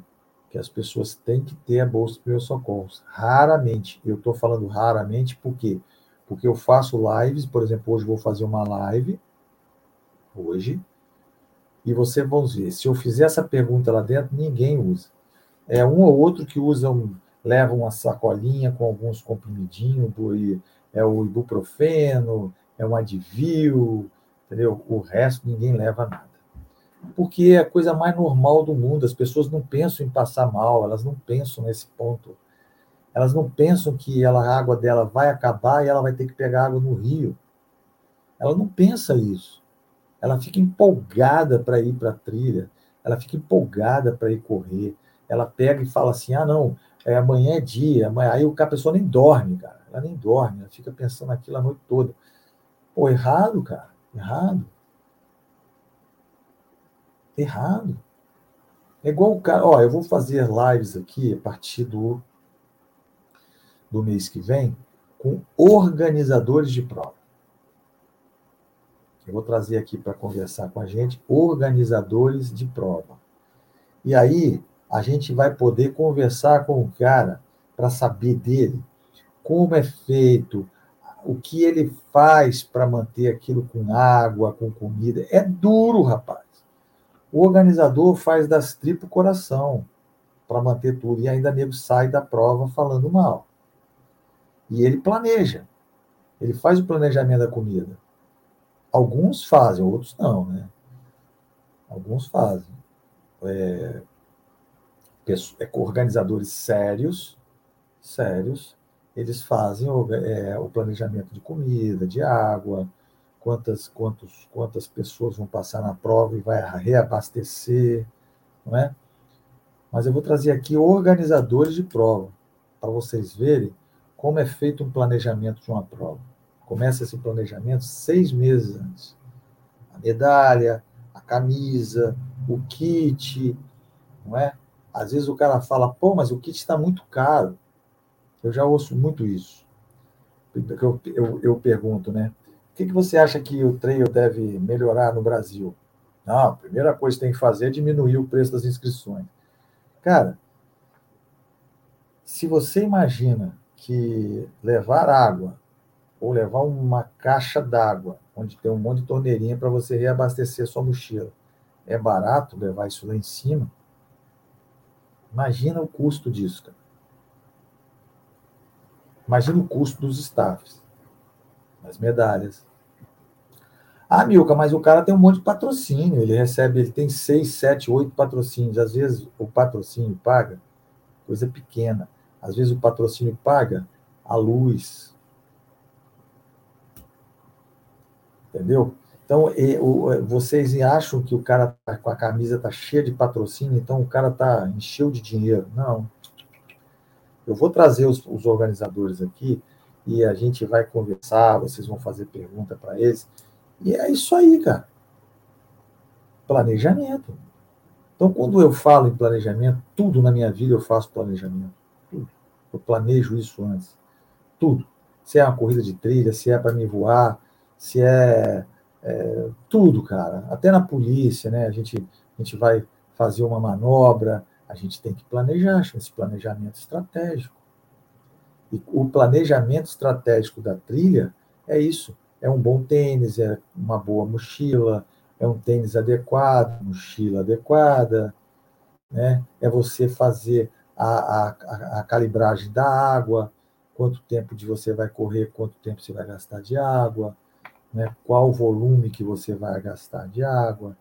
que as pessoas têm que ter a bolsa de primeiros socorros. Raramente. Eu estou falando raramente por quê? Porque eu faço lives, por exemplo, hoje vou fazer uma live, hoje, e você vamos ver, se eu fizer essa pergunta lá dentro, ninguém usa. É um ou outro que usa, um, leva uma sacolinha com alguns comprimidinhos, é o ibuprofeno, é um advil, entendeu? O resto ninguém leva nada porque é a coisa mais normal do mundo. As pessoas não pensam em passar mal, elas não pensam nesse ponto. Elas não pensam que ela, a água dela vai acabar e ela vai ter que pegar água no rio. Ela não pensa isso. Ela fica empolgada para ir para a trilha, ela fica empolgada para ir correr. Ela pega e fala assim: ah, não, é, amanhã é dia. Amanhã... Aí a pessoa nem dorme, cara. Ela nem dorme, ela fica pensando naquilo a noite toda. Pô, errado, cara. Errado errado. É igual o cara, ó, eu vou fazer lives aqui a partir do, do mês que vem com organizadores de prova. Eu vou trazer aqui para conversar com a gente organizadores de prova. E aí a gente vai poder conversar com o cara para saber dele como é feito, o que ele faz para manter aquilo com água, com comida. É duro, rapaz. O organizador faz das tripas o coração para manter tudo. E ainda nego sai da prova falando mal. E ele planeja. Ele faz o planejamento da comida. Alguns fazem, outros não, né? Alguns fazem. É, é, organizadores sérios, sérios, eles fazem o, é, o, planejamento de comida, de água, quantas, quantos, quantas pessoas vão passar na prova e vai reabastecer, não é? Mas eu vou trazer aqui organizadores de prova, para vocês verem como é feito um planejamento de uma prova. Começa esse planejamento seis meses antes. A medalha, a camisa, o kit, não é? Às vezes o cara fala, pô, mas o kit está muito caro. Eu já ouço muito isso. Eu, eu, eu pergunto, né? O que, que você acha que o trail deve melhorar no Brasil? Não, a primeira coisa que tem que fazer é diminuir o preço das inscrições. Cara, se você imagina que levar água ou levar uma caixa d'água, onde tem um monte de torneirinha para você reabastecer sua mochila, é barato levar isso lá em cima? Imagina o custo disso, cara. Imagina o custo dos staffs, das medalhas. Ah, Milka, mas o cara tem um monte de patrocínio, ele recebe, ele tem seis, sete, oito patrocínios. Às vezes o patrocínio paga coisa pequena. Às vezes o patrocínio paga a luz. Entendeu? Então, vocês acham que o cara tá, com a camisa tá cheia de patrocínio, então o cara tá encheu de dinheiro. Não. Eu vou trazer os, os organizadores aqui e a gente vai conversar, vocês vão fazer pergunta para eles. E é isso aí, cara. Planejamento. Então, quando eu falo em planejamento, tudo na minha vida eu faço planejamento. Tudo. Eu planejo isso antes. Tudo. Se é uma corrida de trilha, se é para me voar, se é, é, tudo, cara. Até na polícia, né? A gente, a gente vai fazer uma manobra, a gente tem que planejar, esse planejamento estratégico. E o planejamento estratégico da trilha é isso: é um bom tênis, é uma boa mochila, é um tênis adequado, mochila adequada, né? é você fazer a, a, a calibragem da água, quanto tempo de você vai correr, quanto tempo você vai gastar de água, né? qual o volume que você vai gastar de água.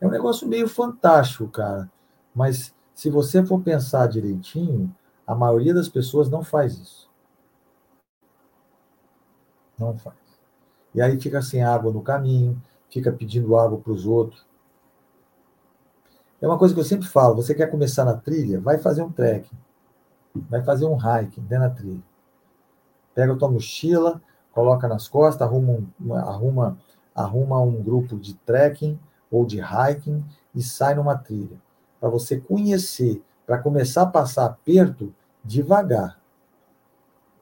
É um negócio meio fantástico, cara. Mas se você for pensar direitinho, a maioria das pessoas não faz isso. Não faz. E aí fica sem água no caminho, fica pedindo água para os outros. É uma coisa que eu sempre falo: você quer começar na trilha? Vai fazer um trekking. Vai fazer um hiking dentro da trilha. Pega a tua mochila, coloca nas costas, arruma um, arruma, arruma um grupo de trekking ou de hiking e sai numa trilha para você conhecer, para começar a passar aperto devagar.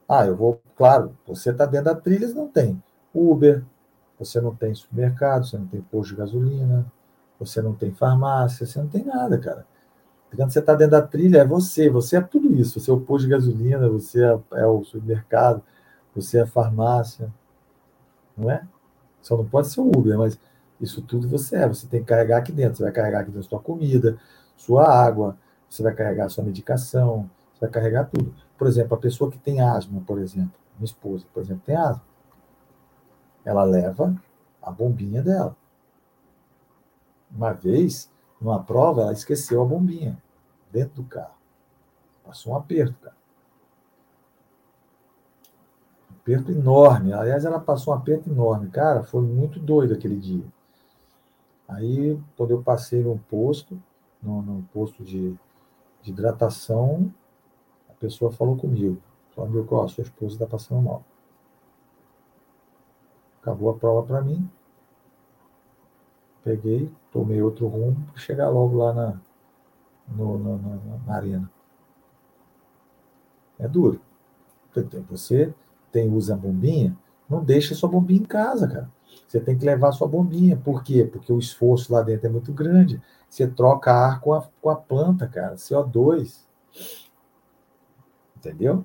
Ah, eu vou, claro, você está dentro da trilha, não tem Uber, você não tem supermercado, você não tem posto de gasolina, você não tem farmácia, você não tem nada, cara. Quando você está dentro da trilha, é você, você é tudo isso. Você é o posto de gasolina, você é, é o supermercado, você é a farmácia, não é? Só não pode ser o Uber, mas isso tudo você é. Você tem que carregar aqui dentro. Você vai carregar aqui dentro sua comida, sua água, você vai carregar sua medicação, você vai carregar tudo. Por exemplo, a pessoa que tem asma, por exemplo, minha esposa, por exemplo, tem asma. Ela leva a bombinha dela. Uma vez, numa prova, ela esqueceu a bombinha dentro do carro. Passou um aperto, cara. Um aperto enorme. Aliás, ela passou um aperto enorme. Cara, foi muito doido aquele dia. Aí, quando eu passei num posto, no, no posto de, de, hidratação, a pessoa falou comigo. Falou, meu, ó, sua esposa está passando mal. Acabou a prova para mim. Peguei, tomei outro rumo para chegar logo lá na, no, no, na, na arena. É duro. Você tem, usa bombinha, não deixa sua bombinha em casa, cara. Você tem que levar sua bombinha. Por quê? Porque o esforço lá dentro é muito grande. Você troca ar com a, com a planta, cara. CO2. Entendeu?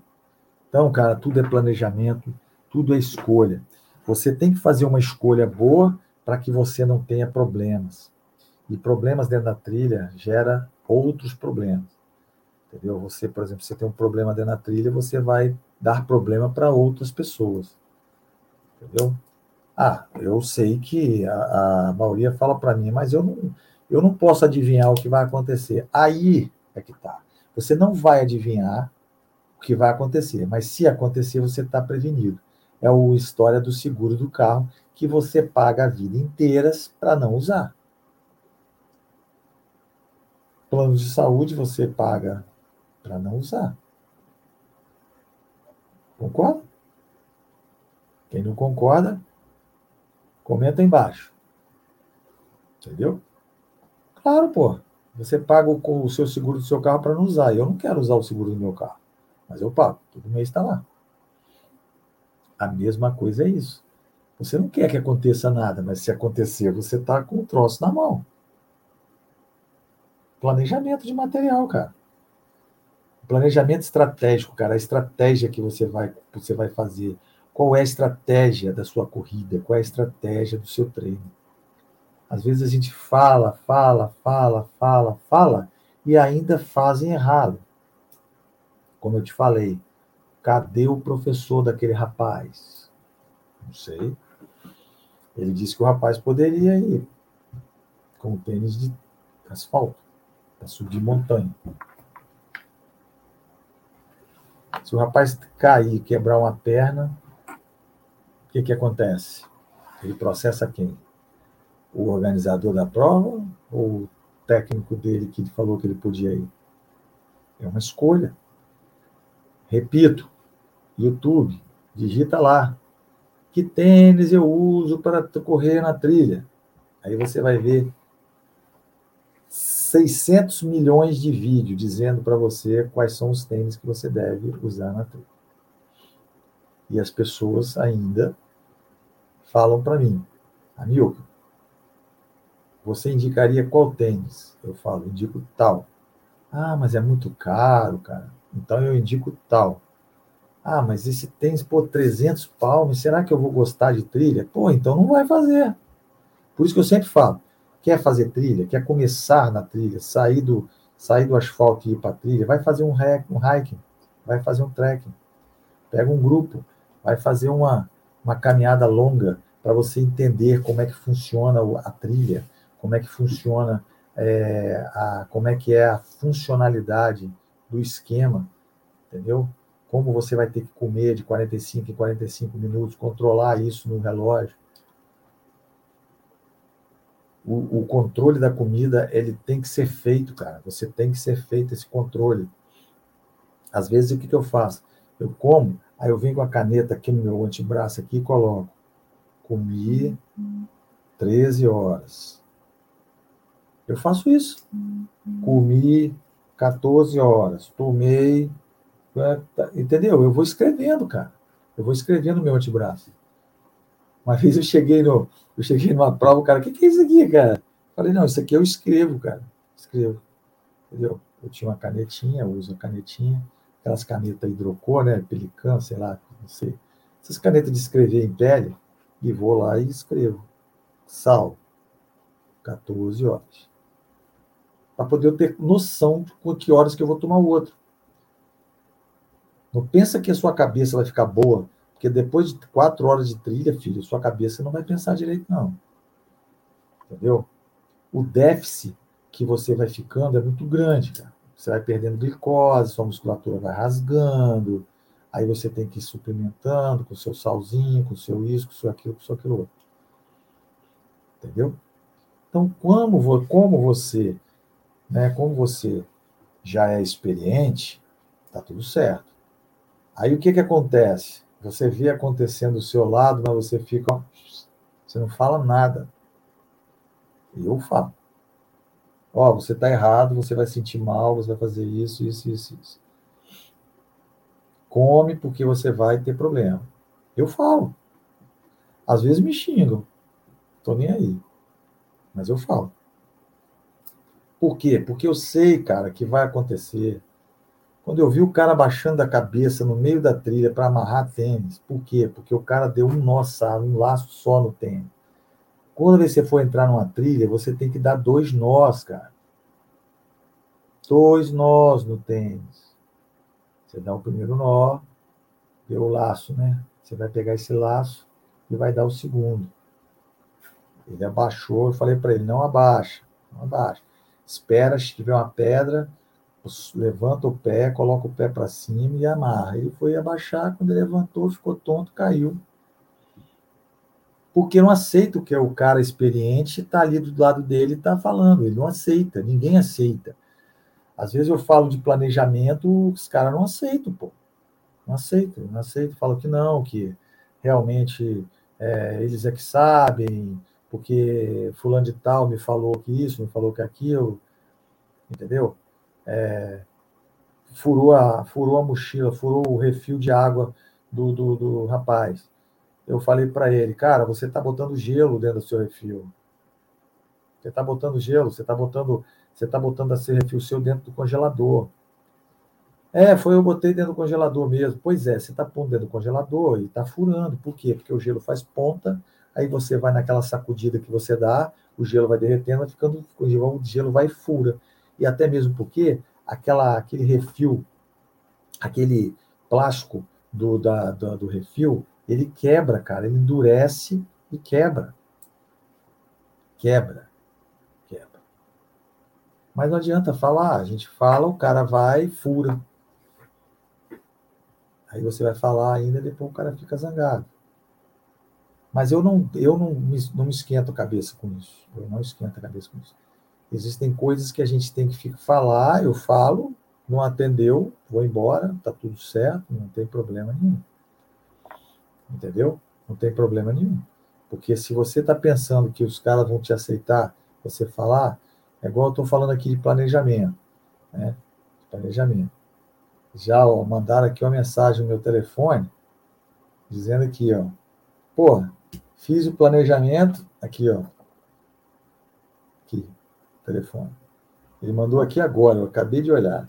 Então, cara, tudo é planejamento, tudo é escolha. Você tem que fazer uma escolha boa para que você não tenha problemas. E problemas dentro da trilha gera outros problemas. Entendeu? Você, por exemplo, você tem um problema dentro da trilha, você vai dar problema para outras pessoas. Entendeu? Ah, eu sei que a, a maioria fala para mim, mas eu não, eu não posso adivinhar o que vai acontecer. Aí é que tá. Você não vai adivinhar o que vai acontecer, mas se acontecer, você está prevenido. É a história do seguro do carro que você paga a vida inteira para não usar. Plano de saúde você paga para não usar. Concorda? Quem não concorda, comenta embaixo. Entendeu? Claro, pô. Você paga o, o seu seguro do seu carro para não usar. Eu não quero usar o seguro do meu carro. Mas eu pago. Todo mês está lá. A mesma coisa é isso. Você não quer que aconteça nada, mas se acontecer, você está com o troço na mão. Planejamento de material, cara. Planejamento estratégico, cara. A estratégia que você vai, você vai fazer. Qual é a estratégia da sua corrida? Qual é a estratégia do seu treino? Às vezes a gente fala, fala, fala, fala, fala e ainda fazem errado. Como eu te falei, cadê o professor daquele rapaz? Não sei. Ele disse que o rapaz poderia ir com o tênis de asfalto para subir montanha. Se o rapaz cair, quebrar uma perna, que, que acontece? Ele processa quem? O organizador da prova ou o técnico dele que falou que ele podia ir? É uma escolha. Repito, YouTube, digita lá. Que tênis eu uso para correr na trilha? Aí você vai ver 600 milhões de vídeos dizendo para você quais são os tênis que você deve usar na trilha. E as pessoas ainda falam para mim, amigo, você indicaria qual tênis? Eu falo, indico tal. Ah, mas é muito caro, cara. Então eu indico tal. Ah, mas esse tênis, pô, 300 palmos, será que eu vou gostar de trilha? Pô, então não vai fazer. Por isso que eu sempre falo, quer fazer trilha, quer começar na trilha, sair do, sair do asfalto e ir para trilha, vai fazer um, um hiking, vai fazer um trekking. Pega um grupo, vai fazer uma, uma caminhada longa para você entender como é que funciona a trilha, como é que funciona é, a, como é que é a funcionalidade do esquema, entendeu? Como você vai ter que comer de 45 em 45 minutos, controlar isso no relógio o, o, controle da comida ele tem que ser feito, cara. Você tem que ser feito esse controle. Às vezes o que, que eu faço? Eu como, aí eu venho com a caneta aqui no meu antebraço aqui e coloco. Comi 13 horas. Eu faço isso. Comi 14 horas. Tomei. É, tá, entendeu? Eu vou escrevendo, cara. Eu vou escrevendo no meu antebraço. Uma vez eu cheguei no, eu cheguei numa prova, o cara, o que, que é isso aqui, cara? Falei, não, isso aqui eu escrevo, cara. Escrevo. Entendeu? Eu tinha uma canetinha, uso a canetinha, aquelas canetas hidrocor, né? Pelican, sei lá, não sei. Essas canetas de escrever em pele, e vou lá e escrevo. Sal, 14 horas. Para poder eu ter noção de que horas que eu vou tomar o outro. Não pensa que a sua cabeça vai ficar boa porque depois de quatro horas de trilha, filho, sua cabeça não vai pensar direito, não. Entendeu? O déficit que você vai ficando é muito grande, cara. Você vai perdendo glicose, sua musculatura vai rasgando, aí você tem que ir suplementando com o seu salzinho, com o seu isso, com o seu aquilo, com o seu aquilo outro. Entendeu? Então, como, como você, né, como você já é experiente, tá tudo certo. Aí o que que acontece? Você vê acontecendo do seu lado, mas você fica. Você não fala nada. Eu falo. Ó, você está errado, você vai sentir mal, você vai fazer isso, isso, isso, isso. Come porque você vai ter problema. Eu falo. Às vezes me xingam. Tô nem aí. Mas eu falo. Por quê? Porque eu sei, cara, que vai acontecer. Quando eu vi o cara baixando a cabeça no meio da trilha para amarrar tênis, por quê? Porque o cara deu um nó, um laço só no tênis. Quando você for entrar numa trilha, você tem que dar dois nós, cara. Dois nós no tênis. Você dá o primeiro nó, deu o laço, né? Você vai pegar esse laço e vai dar o segundo. Ele abaixou, eu falei para ele: não abaixa, não abaixa. Espera, se tiver uma pedra, levanta o pé, coloca o pé para cima e amarra. Ele foi abaixar, quando ele levantou, ficou tonto, caiu. Porque não aceita o que é o cara experiente está ali do lado dele está falando. Ele não aceita, ninguém aceita. Às vezes eu falo de planejamento, os caras não aceitam, pô. Não aceitam, não aceitam. Falam que não, que realmente é, eles é que sabem, porque fulano de tal me falou que isso, me falou que aquilo, entendeu? É, furou, a, furou a mochila, furou o refil de água do, do, do rapaz. Eu falei para ele, cara, você está botando gelo dentro do seu refil. Você está botando gelo, você está botando, você tá botando esse refil seu dentro do congelador. É, foi eu botei dentro do congelador mesmo. Pois é, você está pondo dentro do congelador e está furando. Por quê? Porque o gelo faz ponta aí você vai naquela sacudida que você dá, o gelo vai derretendo, vai ficando, o gelo vai e fura. E até mesmo porque aquela, aquele refil, aquele plástico do, da, da, do refil, ele quebra, cara, ele endurece e quebra. Quebra. Quebra. Mas não adianta falar, a gente fala, o cara vai e fura. Aí você vai falar ainda, depois o cara fica zangado. Mas eu não, eu não me, não me esquento a cabeça com isso. Eu não esquento a cabeça com isso. Existem coisas que a gente tem que falar, eu falo, não atendeu, vou embora, tá tudo certo, não tem problema nenhum. Entendeu? Não tem problema nenhum. Porque se você está pensando que os caras vão te aceitar, você falar, é igual eu estou falando aqui de planejamento. Né? Planejamento. Já ó, mandaram aqui uma mensagem no meu telefone, dizendo aqui, ó, porra, Fiz o planejamento, aqui, ó. Aqui, telefone. Ele mandou aqui agora, eu acabei de olhar.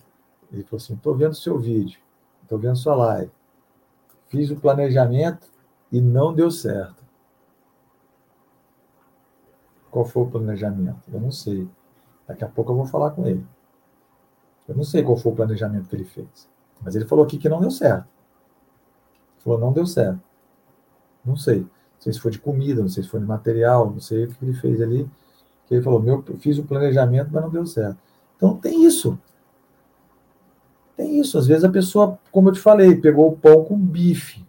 Ele falou assim: estou vendo seu vídeo, estou vendo sua live. Fiz o planejamento e não deu certo. Qual foi o planejamento? Eu não sei. Daqui a pouco eu vou falar com ele. Eu não sei qual foi o planejamento que ele fez. Mas ele falou aqui que não deu certo. Ele falou, não deu certo. Não sei sei se foi de comida, não sei se foi de material, não sei o que ele fez ali, que ele falou, meu, eu fiz o planejamento, mas não deu certo. Então tem isso. Tem isso. Às vezes a pessoa, como eu te falei, pegou o pão com bife.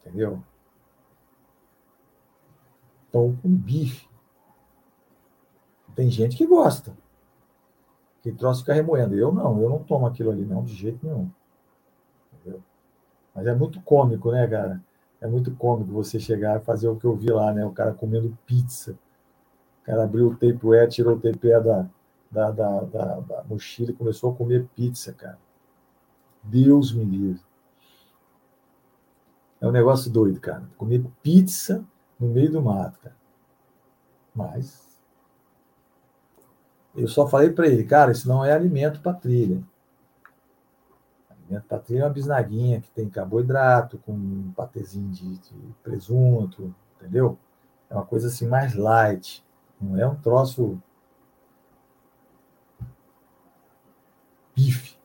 Entendeu? Pão com bife. Tem gente que gosta. Que troço fica remoendo. Eu não, eu não tomo aquilo ali, não, de jeito nenhum. Entendeu? Mas é muito cômico, né, cara? É muito cômico você chegar e fazer o que eu vi lá, né? O cara comendo pizza. O cara abriu o tapeware, tirou o tapeware da, da, da, da, da mochila e começou a comer pizza, cara. Deus me livre. É um negócio doido, cara. Comer pizza no meio do mato, cara. Mas eu só falei para ele, cara, isso não é alimento para trilha. Patê é uma bisnaguinha que tem carboidrato, com um patezinho de, de, presunto, entendeu? É uma coisa assim mais light. Não é um troço bife.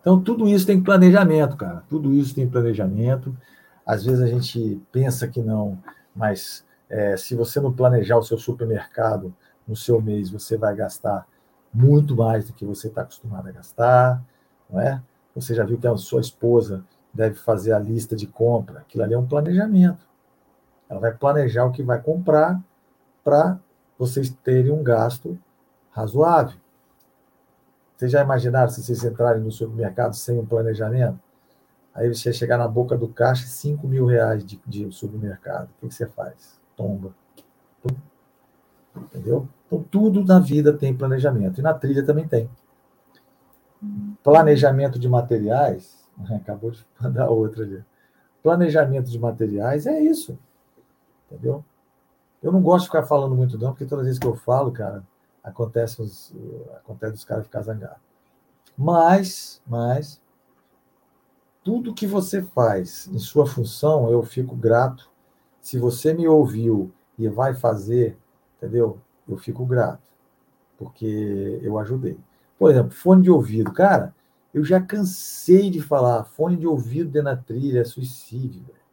Então, tudo isso tem planejamento, cara. Tudo isso tem planejamento. Às vezes a gente pensa que não, mas é, se você não planejar o seu supermercado no seu mês, você vai gastar muito mais do que você está acostumado a gastar, não é? Você já viu que a sua esposa deve fazer a lista de compra. Aquilo ali é um planejamento. Ela vai planejar o que vai comprar para vocês terem um gasto razoável. Vocês já imaginaram se vocês entrarem no supermercado sem um planejamento? Aí você chegar na boca do caixa, 5 mil reais de, de supermercado. O que, você faz? Tomba. Entendeu? Então, tudo na vida tem planejamento. E na trilha também tem. Planejamento de materiais, acabou de mandar outra ali. Planejamento de materiais é isso. Entendeu? Eu não gosto de ficar falando muito, não, porque toda vez que eu falo, cara, acontece os, acontece os caras ficar zangados. Mas, mas, tudo que você faz em sua função, eu fico grato. Se você me ouviu e vai fazer, entendeu? Eu fico grato, porque eu ajudei. Por exemplo, fone de ouvido. Cara, eu já cansei de falar, fone de ouvido dentro da trilha é suicídio. Velho.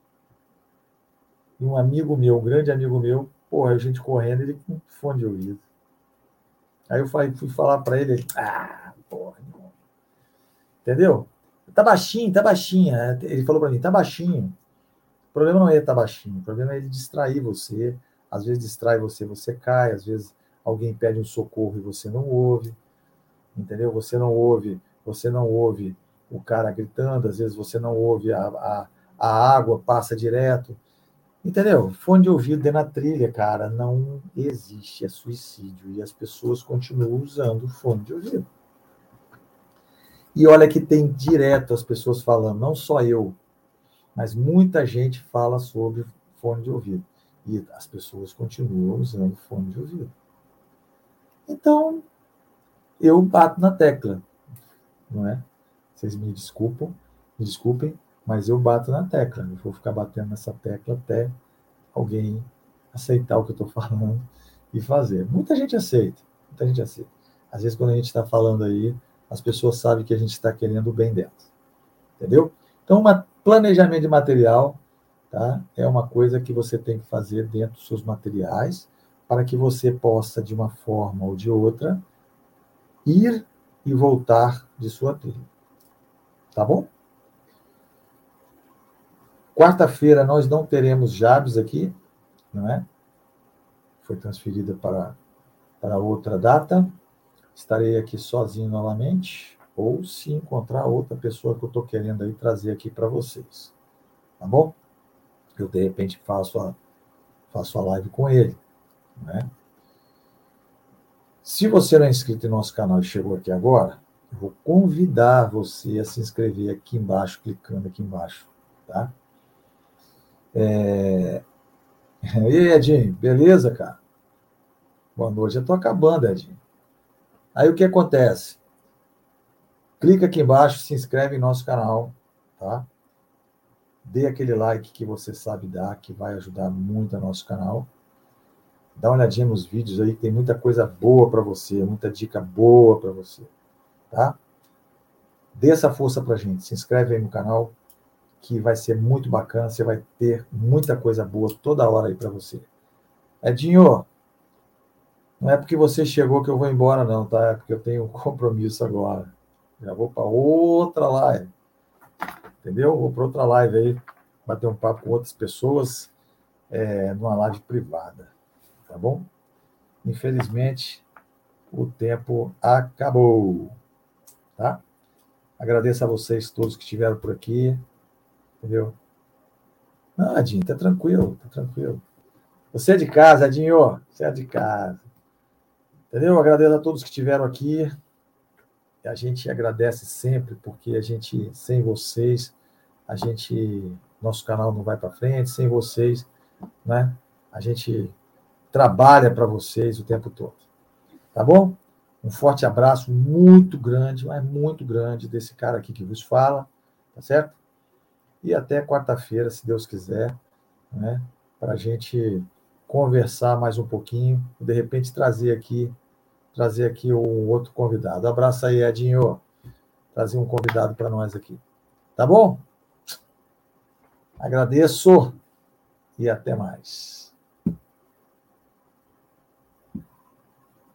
E um amigo meu, um grande amigo meu, porra, a gente correndo, ele com fone de ouvido. Aí eu fui falar para ele, ah, porra, entendeu? Tá baixinho, tá baixinho. Ele falou para mim, tá baixinho. O problema não é estar tá baixinho, o problema é ele distrair você. Às vezes distrai você, você cai, às vezes alguém pede um socorro e você não ouve. Entendeu? Você não ouve, você não ouve o cara gritando, às vezes você não ouve a, a, a água passa direto. Entendeu? Fone de ouvido dentro da trilha, cara, não existe, é suicídio. E as pessoas continuam usando fone de ouvido. E olha que tem direto as pessoas falando, não só eu, mas muita gente fala sobre fone de ouvido. E as pessoas continuam usando fone de ouvido. Então, eu bato na tecla, não é? Vocês me desculpam, me desculpem, mas eu bato na tecla. Eu vou ficar batendo nessa tecla até alguém aceitar o que eu estou falando e fazer. Muita gente aceita, muita gente aceita. Às vezes, quando a gente está falando aí, as pessoas sabem que a gente está querendo o bem delas. Entendeu? Então, um planejamento de material tá? é uma coisa que você tem que fazer dentro dos seus materiais para que você possa, de uma forma ou de outra, ir e voltar de sua trilha. Tá bom? Quarta-feira nós não teremos Jabes aqui, não é? Foi transferida para, para outra data. Estarei aqui sozinho novamente, ou se encontrar outra pessoa que eu estou querendo aí trazer aqui para vocês. Tá bom? Eu, de repente, faço a, faço a live com ele. Né? Se você não é inscrito no nosso canal e chegou aqui agora, eu vou convidar você a se inscrever aqui embaixo, clicando aqui embaixo, tá? É... E aí, Edinho, beleza, cara? Boa noite. Eu tô acabando, Edinho. Aí o que acontece? Clica aqui embaixo, se inscreve em nosso canal, tá? Dê aquele like que você sabe dar, que vai ajudar muito o nosso canal. Dá uma olhadinha nos vídeos aí, que tem muita coisa boa para você, muita dica boa para você, tá? Dê essa força pra gente. Se inscreve aí no canal, que vai ser muito bacana. Você vai ter muita coisa boa toda hora aí para você. Edinho, não é porque você chegou que eu vou embora, não, tá? É porque eu tenho um compromisso agora. Já vou para outra live. Entendeu? Vou para outra live aí, bater um papo com outras pessoas, é, numa live privada. Tá bom? Infelizmente, o tempo acabou. Tá? Agradeço a vocês todos que estiveram por aqui. Entendeu? Não, Adinho, tá tranquilo, tá tranquilo. Você é de casa, Adinho, você é de casa. Entendeu? Agradeço a todos que estiveram aqui. A gente agradece sempre, porque a gente, sem vocês, a gente, nosso canal não vai para frente, sem vocês, né? A gente trabalha para vocês o tempo todo. Tá bom? Um forte abraço muito grande, mas muito grande desse cara aqui que vos fala, tá certo? E até quarta-feira, se Deus quiser, né, para a gente conversar mais um pouquinho, de repente trazer aqui trazer aqui um outro convidado. Abraço aí, Edinho. Trazer um convidado para nós aqui. Tá bom? Agradeço e até mais.